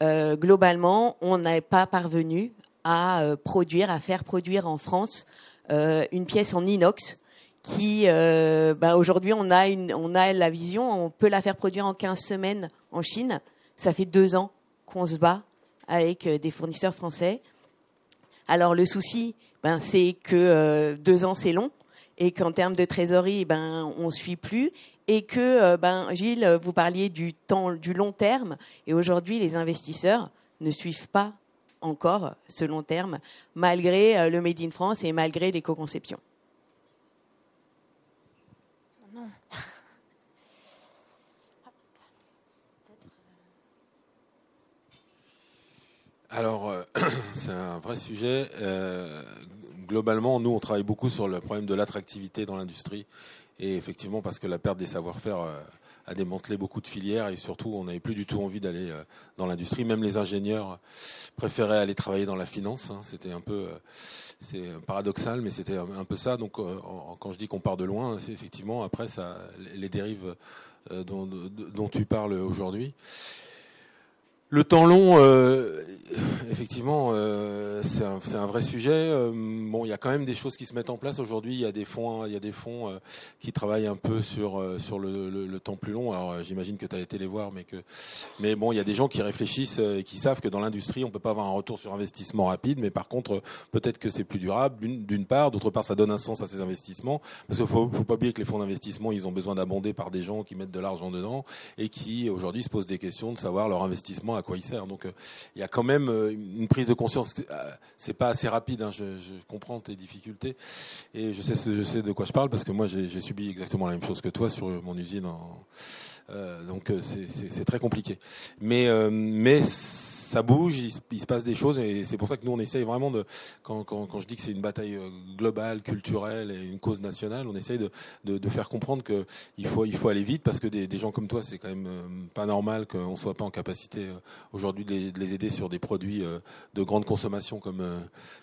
globalement, on n'est pas parvenu à produire, à faire produire en France une pièce en inox qui euh, bah, aujourd'hui on a la vision, on peut la faire produire en 15 semaines en Chine. Ça fait deux ans qu'on se bat avec euh, des fournisseurs français. Alors le souci, ben, c'est que euh, deux ans c'est long et qu'en termes de trésorerie, ben on suit plus et que ben Gilles, vous parliez du temps, du long terme et aujourd'hui les investisseurs ne suivent pas encore ce long terme malgré le Made in France et malgré l'éco-conception. Alors, euh, *clears throat* c'est un vrai sujet. Euh, globalement, nous, on travaille beaucoup sur le problème de l'attractivité dans l'industrie. Et effectivement, parce que la perte des savoir-faire euh, a démantelé beaucoup de filières et surtout, on n'avait plus du tout envie d'aller dans l'industrie. Même les ingénieurs préféraient aller travailler dans la finance. Hein. C'était un peu, c'est paradoxal, mais c'était un peu ça. Donc, quand je dis qu'on part de loin, c'est effectivement après ça, les dérives dont tu parles aujourd'hui. Le temps long, euh, effectivement, euh, c'est un, un, vrai sujet. Euh, bon, il y a quand même des choses qui se mettent en place aujourd'hui. Il y a des fonds, il y a des fonds euh, qui travaillent un peu sur sur le, le, le temps plus long. Alors, j'imagine que tu as été les voir, mais que, mais bon, il y a des gens qui réfléchissent et qui savent que dans l'industrie, on peut pas avoir un retour sur investissement rapide, mais par contre, peut-être que c'est plus durable d'une part. D'autre part, ça donne un sens à ces investissements, parce qu'il faut, faut pas oublier que les fonds d'investissement, ils ont besoin d'abonder par des gens qui mettent de l'argent dedans et qui aujourd'hui se posent des questions de savoir leur investissement quoi il sert. Donc euh, il y a quand même euh, une prise de conscience. Euh, c'est pas assez rapide. Hein, je, comprends tes difficultés et je sais, je sais de quoi je parle parce que moi j'ai subi exactement la même chose que toi sur mon usine. En, donc c'est très compliqué. Mais mais ça bouge, il, se passe des choses et c'est pour ça que nous on essaye vraiment de quand, quand, quand je dis que c'est une bataille globale, culturelle et une cause nationale, on essaye de, de, de faire comprendre que il faut il faut aller vite parce que des, des gens comme toi c'est quand même pas normal qu'on soit pas en capacité aujourd'hui de, les aider sur des produits euh, de grande consommation comme euh,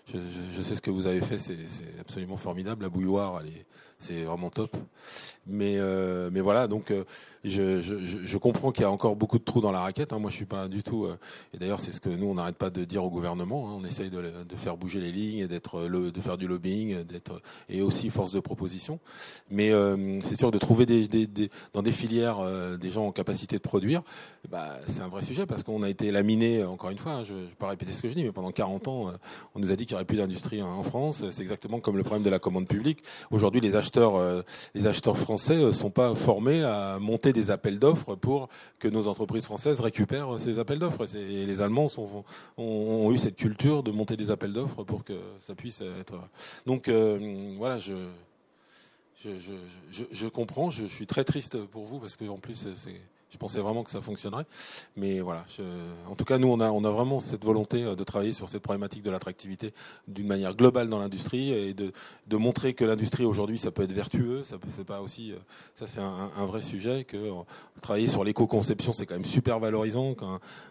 je, je, sais ce que vous avez fait, c'est absolument formidable. La bouilloire, allez, c'est vraiment top. Mais euh, mais voilà, donc je, je, je comprends qu'il y a encore beaucoup de trous dans la raquette. Hein. Moi, je suis pas du tout. et d'ailleurs, c'est ce que nous on n'arrête pas de dire au gouvernement. Hein. On essaye de, de, faire bouger les lignes, d'être de faire du lobbying, d'être et aussi force de proposition. Mais c'est sûr de trouver des, dans des filières des gens en capacité de produire, bah, c'est un vrai sujet parce qu'on a été laminé, encore une fois, hein, je ne vais pas répéter ce que je dis, mais pendant 40 ans, euh, on nous a dit qu'il n'y aurait plus d'industrie en France. C'est exactement comme le problème de la commande publique. Aujourd'hui, les acheteurs, euh, les acheteurs français ne euh, sont pas formés à monter des appels d'offres pour que nos entreprises françaises récupèrent ces appels d'offres. Et les Allemands ont, eu cette culture de monter des appels d'offres pour que ça puisse être. Donc voilà, je comprends, je, suis très triste pour vous parce que en plus c'est Je pensais vraiment que ça fonctionnerait. Mais voilà, en tout cas, nous, on a, on a vraiment cette volonté de travailler sur cette problématique de l'attractivité d'une manière globale dans l'industrie et de, de montrer que l'industrie aujourd'hui, ça peut être vertueux. Ça c'est pas aussi, ça c'est un, un, vrai sujet que travailler sur l'éco-conception, c'est quand même super valorisant.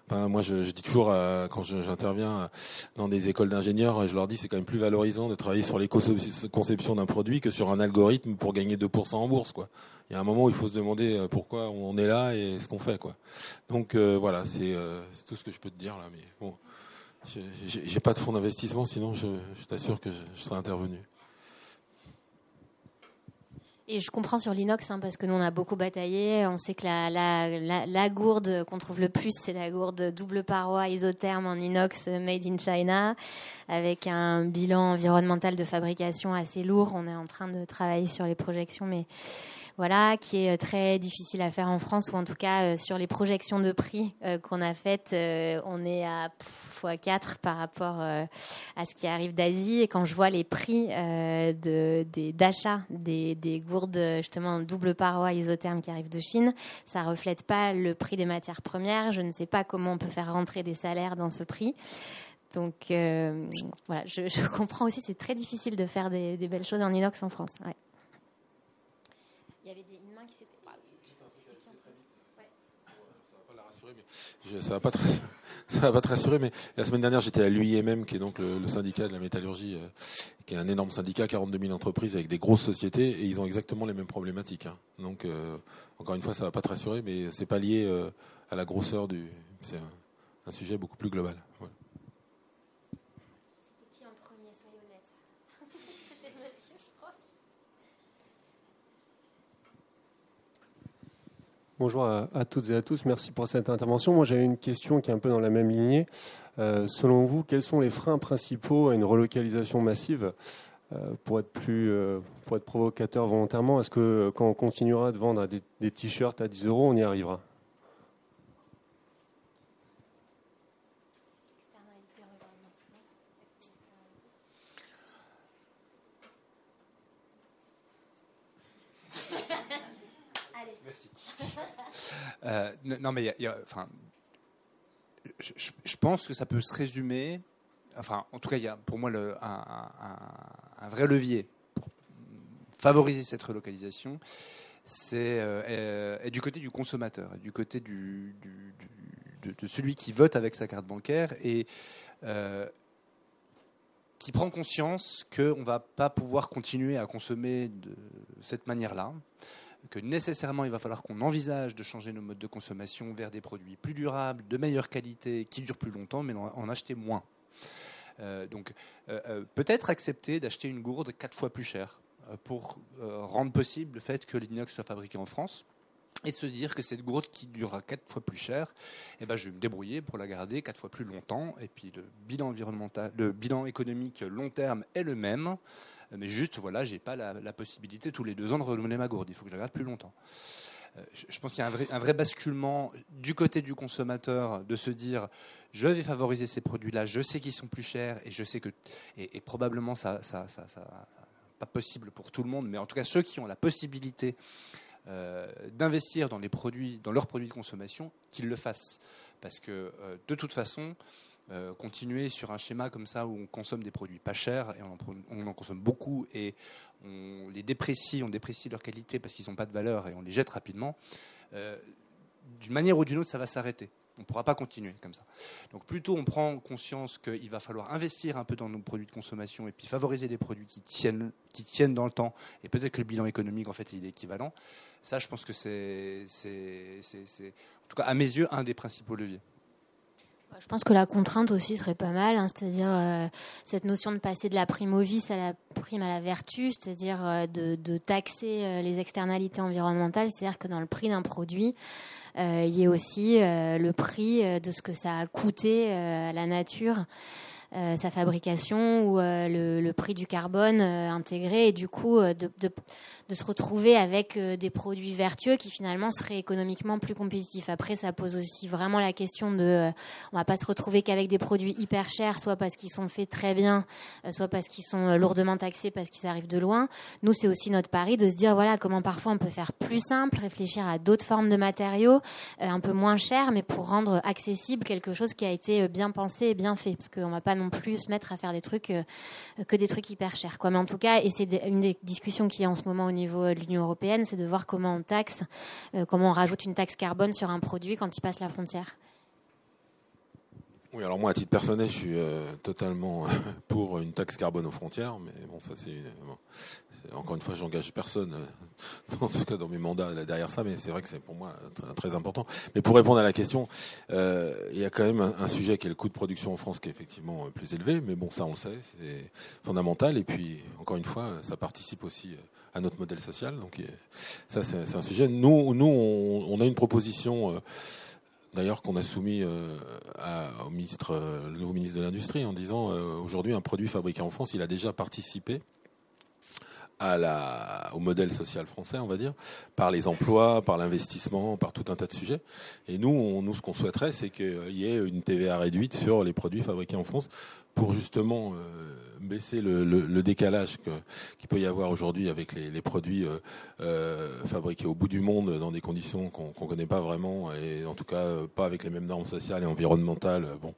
Enfin, moi, je, je dis toujours quand j'interviens dans des écoles d'ingénieurs, je leur dis c'est quand même plus valorisant de travailler sur l'éco-conception d'un produit que sur un algorithme pour gagner 2% en bourse, quoi. Il y a un moment où il faut se demander euh, pourquoi on est là et ce qu'on fait, quoi. Donc euh, voilà, euh, c'est tout ce que je peux te dire là. Mais bon, j'ai pas de fonds d'investissement, sinon je, t'assure que je, je serais intervenu. Et je comprends sur l'inox, hein, parce que nous, on a beaucoup bataillé. On sait que la, la, gourde qu'on trouve le plus, c'est la gourde double paroi isotherme en inox made in China, avec un bilan environnemental de fabrication assez lourd. On est en train de travailler sur les projections, mais voilà, qui est euh, très difficile à faire en France, ou en tout cas euh, sur les projections de prix euh, qu'on a faites, on est à x4 par rapport à ce qui arrive d'Asie. Et quand je vois les prix d'achat des, des, gourdes justement double paroi isotherme qui arrivent de Chine, ça reflète pas le prix des matières premières. Je ne sais pas comment on peut faire rentrer des salaires dans ce prix. Donc voilà, je, *laughs* comprends aussi, c'est très difficile de faire des, belles choses en inox en France. Il y avait des, une main qui s'était. pas Ça va pas très, *laughs* ça va pas te rassurer, mais la semaine dernière, j'étais à l'UIMM, qui est donc le, syndicat de la métallurgie, euh, qui est un énorme syndicat, 42 000 entreprises avec des grosses sociétés, et ils ont exactement les mêmes problématiques. Hein. Donc, euh, encore une fois, ça va pas te rassurer, mais c'est pas lié euh, à la grosseur du. C'est un, un, sujet beaucoup plus global. Voilà. Bonjour à, toutes et à tous. Merci pour cette intervention. Moi, j'avais une question qui est un peu dans la même lignée. Euh, selon vous, quels sont les freins principaux à une relocalisation massive euh, pour être plus, euh, pour être provocateur volontairement? Est-ce que quand on continuera de vendre des, des t-shirts à 10 euros, on y arrivera? Euh, non, mais enfin, je, pense que ça peut se résumer. Enfin, en tout cas, il y a pour moi le, un, vrai levier pour favoriser cette relocalisation. C'est euh, du côté du consommateur, du côté du, de, celui qui vote avec sa carte bancaire et euh, qui prend conscience qu'on ne va pas pouvoir continuer à consommer de cette manière-là que nécessairement il va falloir qu'on envisage de changer nos modes de consommation vers des produits plus durables, de meilleure qualité, qui durent plus longtemps, mais en acheter moins. Euh, donc euh, euh, peut-être accepter d'acheter une gourde quatre fois plus chère pour rendre possible le fait que l'inox soit fabriqué en France et se dire que cette gourde qui durera quatre fois plus cher, eh ben, je vais me débrouiller pour la garder quatre fois plus longtemps. Et puis le bilan environnemental, le bilan économique long terme est le même. Mais juste, voilà, j'ai pas la, possibilité tous les deux ans de renouveler ma gourde. Il faut que je la garde plus longtemps. Euh, je, pense qu'il y a un vrai, basculement du côté du consommateur de se dire je vais favoriser ces produits-là, je sais qu'ils sont plus chers et je sais que et, probablement ça, ça, ça, ça, pas possible pour tout le monde, mais en tout cas ceux qui ont la possibilité euh, d'investir dans dans leurs produits de consommation, qu'ils le fassent, parce que euh, de toute façon euh, continuer sur un schéma comme ça où on consomme des produits pas chers et on en, consomme beaucoup et on les déprécie, on déprécie leur qualité parce qu'ils n'ont pas de valeur et on les jette rapidement, euh, d'une manière ou d'une autre, ça va s'arrêter. On ne pourra pas continuer comme ça. Donc plutôt on prend conscience qu'il va falloir investir un peu dans nos produits de consommation et puis favoriser des produits qui tiennent, qui tiennent dans le temps et peut-être que le bilan économique en fait il est équivalent. Ça, je pense que c'est, en tout cas à mes yeux, un des principaux leviers. Je pense que la contrainte aussi serait pas mal, hein, c'est-à-dire euh, cette notion de passer de la prime au vice à la prime à la vertu, c'est-à-dire euh, de, taxer euh, les externalités environnementales, c'est-à-dire que dans le prix d'un produit, il y ait aussi le prix de ce que ça a coûté à la nature. Euh, sa fabrication ou euh, le, le, prix du carbone euh, intégré et du coup de, de, de, se retrouver avec des produits vertueux qui finalement seraient économiquement plus compétitifs. Après, ça pose aussi vraiment la question de, on va pas se retrouver qu'avec des produits hyper chers, soit parce qu'ils sont faits très bien, soit parce qu'ils sont lourdement taxés parce qu'ils arrivent de loin. Nous, c'est aussi notre pari de se dire voilà comment parfois on peut faire plus simple, réfléchir à d'autres formes de matériaux un peu moins chers, mais pour rendre accessible quelque chose qui a été bien pensé et bien fait, parce qu'on va pas non plus se mettre à faire des trucs euh, que des trucs hyper chers. Quoi. Mais en tout cas, et c'est une des discussions qui est en ce moment au niveau de l'Union européenne, c'est de voir comment on taxe, euh, comment on rajoute une taxe carbone sur un produit quand il passe la frontière. Oui, alors moi, à titre personnel, je suis euh, totalement *laughs* pour une taxe carbone aux frontières, mais bon, ça c'est encore une fois, j'engage personne, euh, *laughs* en tout cas dans mes mandats derrière ça, mais c'est vrai que c'est pour moi très important. Mais pour répondre à la question, euh, il y a quand même un, sujet qui est le coût de production en France qui est effectivement euh, plus élevé, mais bon, ça on le sait, c'est fondamental. Et puis, encore une fois, ça participe aussi à notre modèle social. Donc ça, c'est un sujet. Nous, nous, on, a une proposition. D'ailleurs, qu'on a soumis au ministre, le nouveau ministre de l'Industrie, en disant aujourd'hui un produit fabriqué en France, il a déjà participé à la, au modèle social français, on va dire, par les emplois, par l'investissement, par tout un tas de sujets. Et nous, on, nous ce qu'on souhaiterait, c'est qu'il y ait une TVA réduite sur les produits fabriqués en France pour justement euh, baisser le, le, le décalage qu'il peut y avoir aujourd'hui avec les, les produits euh, euh, fabriqués au bout du monde dans des conditions qu'on ne connaît pas vraiment et en tout cas pas avec les mêmes normes sociales et environnementales. Bon,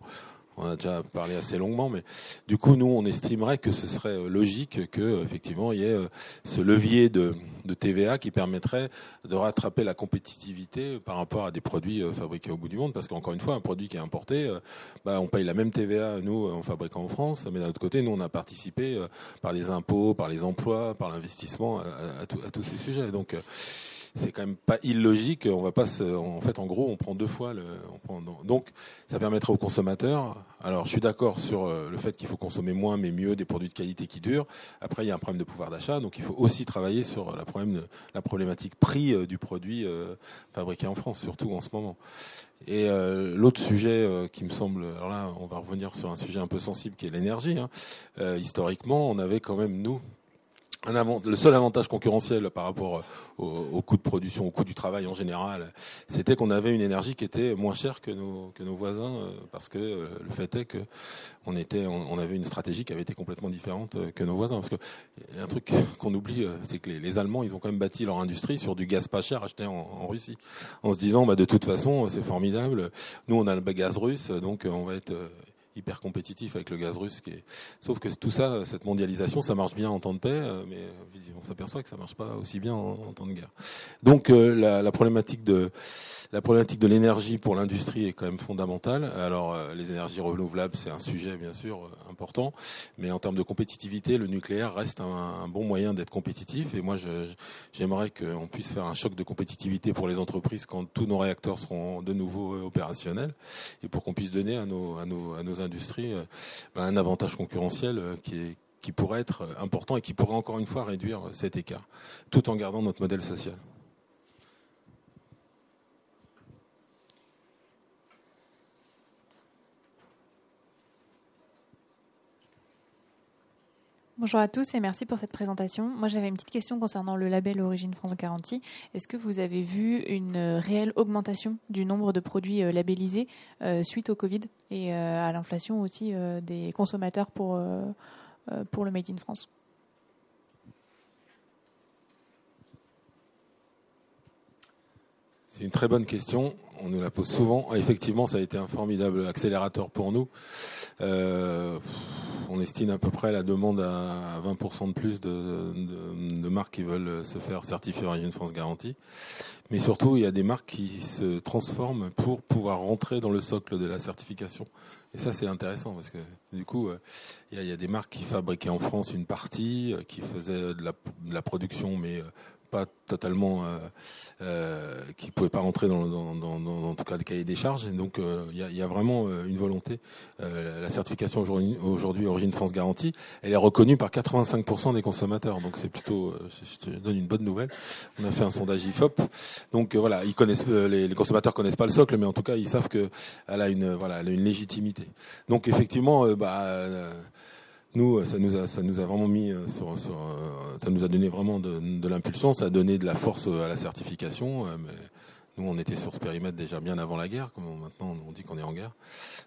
on a déjà parlé assez longuement, mais du coup, nous, on estimerait que ce serait euh, logique que, effectivement, il y ait euh, ce levier de, TVA qui permettrait de rattraper la compétitivité par rapport à des produits euh, fabriqués au bout du monde, parce qu'encore une fois, un produit qui est importé, bah, on paye la même TVA nous en fabriquant en France, mais d'un autre côté, nous, on a participé par les impôts, par les emplois, par l'investissement à, tous ces sujets. Donc c'est quand même pas illogique. On va pas se, en fait, en gros, on prend deux fois le. On prend, donc, ça permettrait aux consommateurs. Alors, je suis d'accord sur euh, le fait qu'il faut consommer moins mais mieux des produits de qualité qui durent. Après, il y a un problème de pouvoir d'achat, donc il faut aussi travailler sur la, problème, la problématique prix euh, du produit euh, fabriqué en France, surtout en ce moment. Et l'autre sujet qui me semble, alors là, on va revenir sur un sujet un peu sensible qui est l'énergie. Hein. historiquement, on avait quand même nous le seul avantage concurrentiel par rapport au, coût de production, au coût du travail en général, c'était qu'on avait une énergie qui était moins chère que nos, que nos voisins, euh, parce que euh, le fait est que on était, on, avait une stratégie qui avait été complètement différente euh, que nos voisins. Parce que y a un truc qu'on oublie, c'est que les, Allemands, ils ont quand même bâti leur industrie sur du gaz pas cher acheté en, en Russie, en se disant, bah, de toute façon, c'est formidable. Nous, on a le gaz russe, donc on va être hyper compétitif avec le gaz russe. Qui est... Sauf que tout ça, cette mondialisation, ça marche bien en temps de paix, euh, mais euh, on s'aperçoit que ça marche pas aussi bien en, temps de guerre. Donc euh, la, la, problématique de la problématique de l'énergie pour l'industrie est quand même fondamentale. Alors les énergies renouvelables, c'est un sujet bien sûr important, mais en termes de compétitivité, le nucléaire reste un, un bon moyen d'être compétitif. Et moi, j'aimerais qu'on puisse faire un choc de compétitivité pour les entreprises quand tous nos réacteurs seront de nouveau opérationnels, et pour qu'on puisse donner à nos à nos à nos industries euh, bah, un avantage concurrentiel euh, qui, pourrait être important et qui pourrait encore une fois réduire cet écart, tout en gardant notre modèle social. Bonjour à tous et merci pour cette présentation. Moi, j'avais une petite question concernant le label Origine France Garantie. Est-ce que vous avez vu une réelle augmentation du nombre de produits euh, labellisés euh, suite au Covid et euh, à l'inflation aussi des consommateurs pour, pour le Made in France? C'est une très bonne question. On nous la pose souvent. Effectivement, ça a été un formidable accélérateur pour nous. Euh, on estime à peu près la demande à 20% de plus de, marques qui veulent se faire certifier Origine France Garantie. Mais surtout, il y a des marques qui se transforment pour pouvoir rentrer dans le socle de la certification. Et ça, c'est intéressant parce que du coup, euh, il y, a, des marques qui fabriquaient en France une partie, euh, qui faisaient la, de la production, mais pas totalement, euh, euh, qui pouvaient pas rentrer dans, dans, dans, dans, en tout cas le cahier des charges. Et donc euh, il y, a, y, a, vraiment euh, une volonté. Euh, la certification aujourd'hui, aujourd'hui Origine France Garantie, elle est reconnue par 85% des consommateurs. Donc c'est plutôt, je te donne une bonne nouvelle. On a fait un sondage Ifop. Donc voilà, ils connaissent, les, les, consommateurs connaissent pas le socle, mais en tout cas ils savent que elle a une, voilà, elle a une légitimité. Donc effectivement, bah nous, ça nous a, ça nous a vraiment mis euh, sur, sur euh, ça nous a donné vraiment de, de l'impulsion, ça a donné de la force à la certification. Euh, mais nous, on était sur ce périmètre déjà bien avant la guerre, comme maintenant on dit qu'on est en guerre.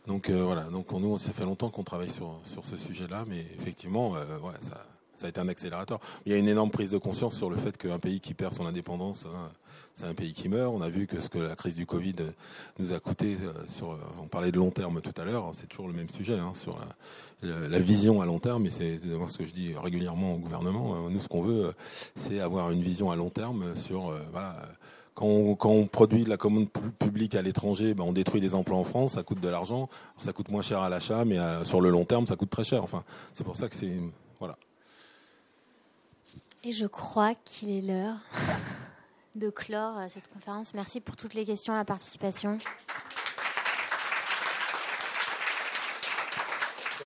Donc euh, voilà, donc nous, ça fait longtemps qu'on travaille sur sur ce sujet-là, mais effectivement, euh, ouais, ça ça a été un accélérateur. Il y a une énorme prise de conscience sur le fait qu'un pays qui perd son indépendance, hein, c'est un pays qui meurt. On a vu que ce que la crise du Covid nous a coûté, euh, sur, on parlait de long terme tout à l'heure, c'est toujours le même sujet, hein, sur la, vision à long terme, et c'est ce que je dis régulièrement au gouvernement. Nous, ce qu'on veut, c'est avoir une vision à long terme sur... Euh, voilà, quand on, produit de la commande publique à l'étranger, ben on détruit des emplois en France, ça coûte de l'argent, ça coûte moins cher à l'achat, mais sur le long terme, ça coûte très cher. Enfin, c'est pour ça que c'est voilà. Et je crois qu'il est l'heure *laughs* de clore cette conférence. Merci pour toutes les questions, la participation.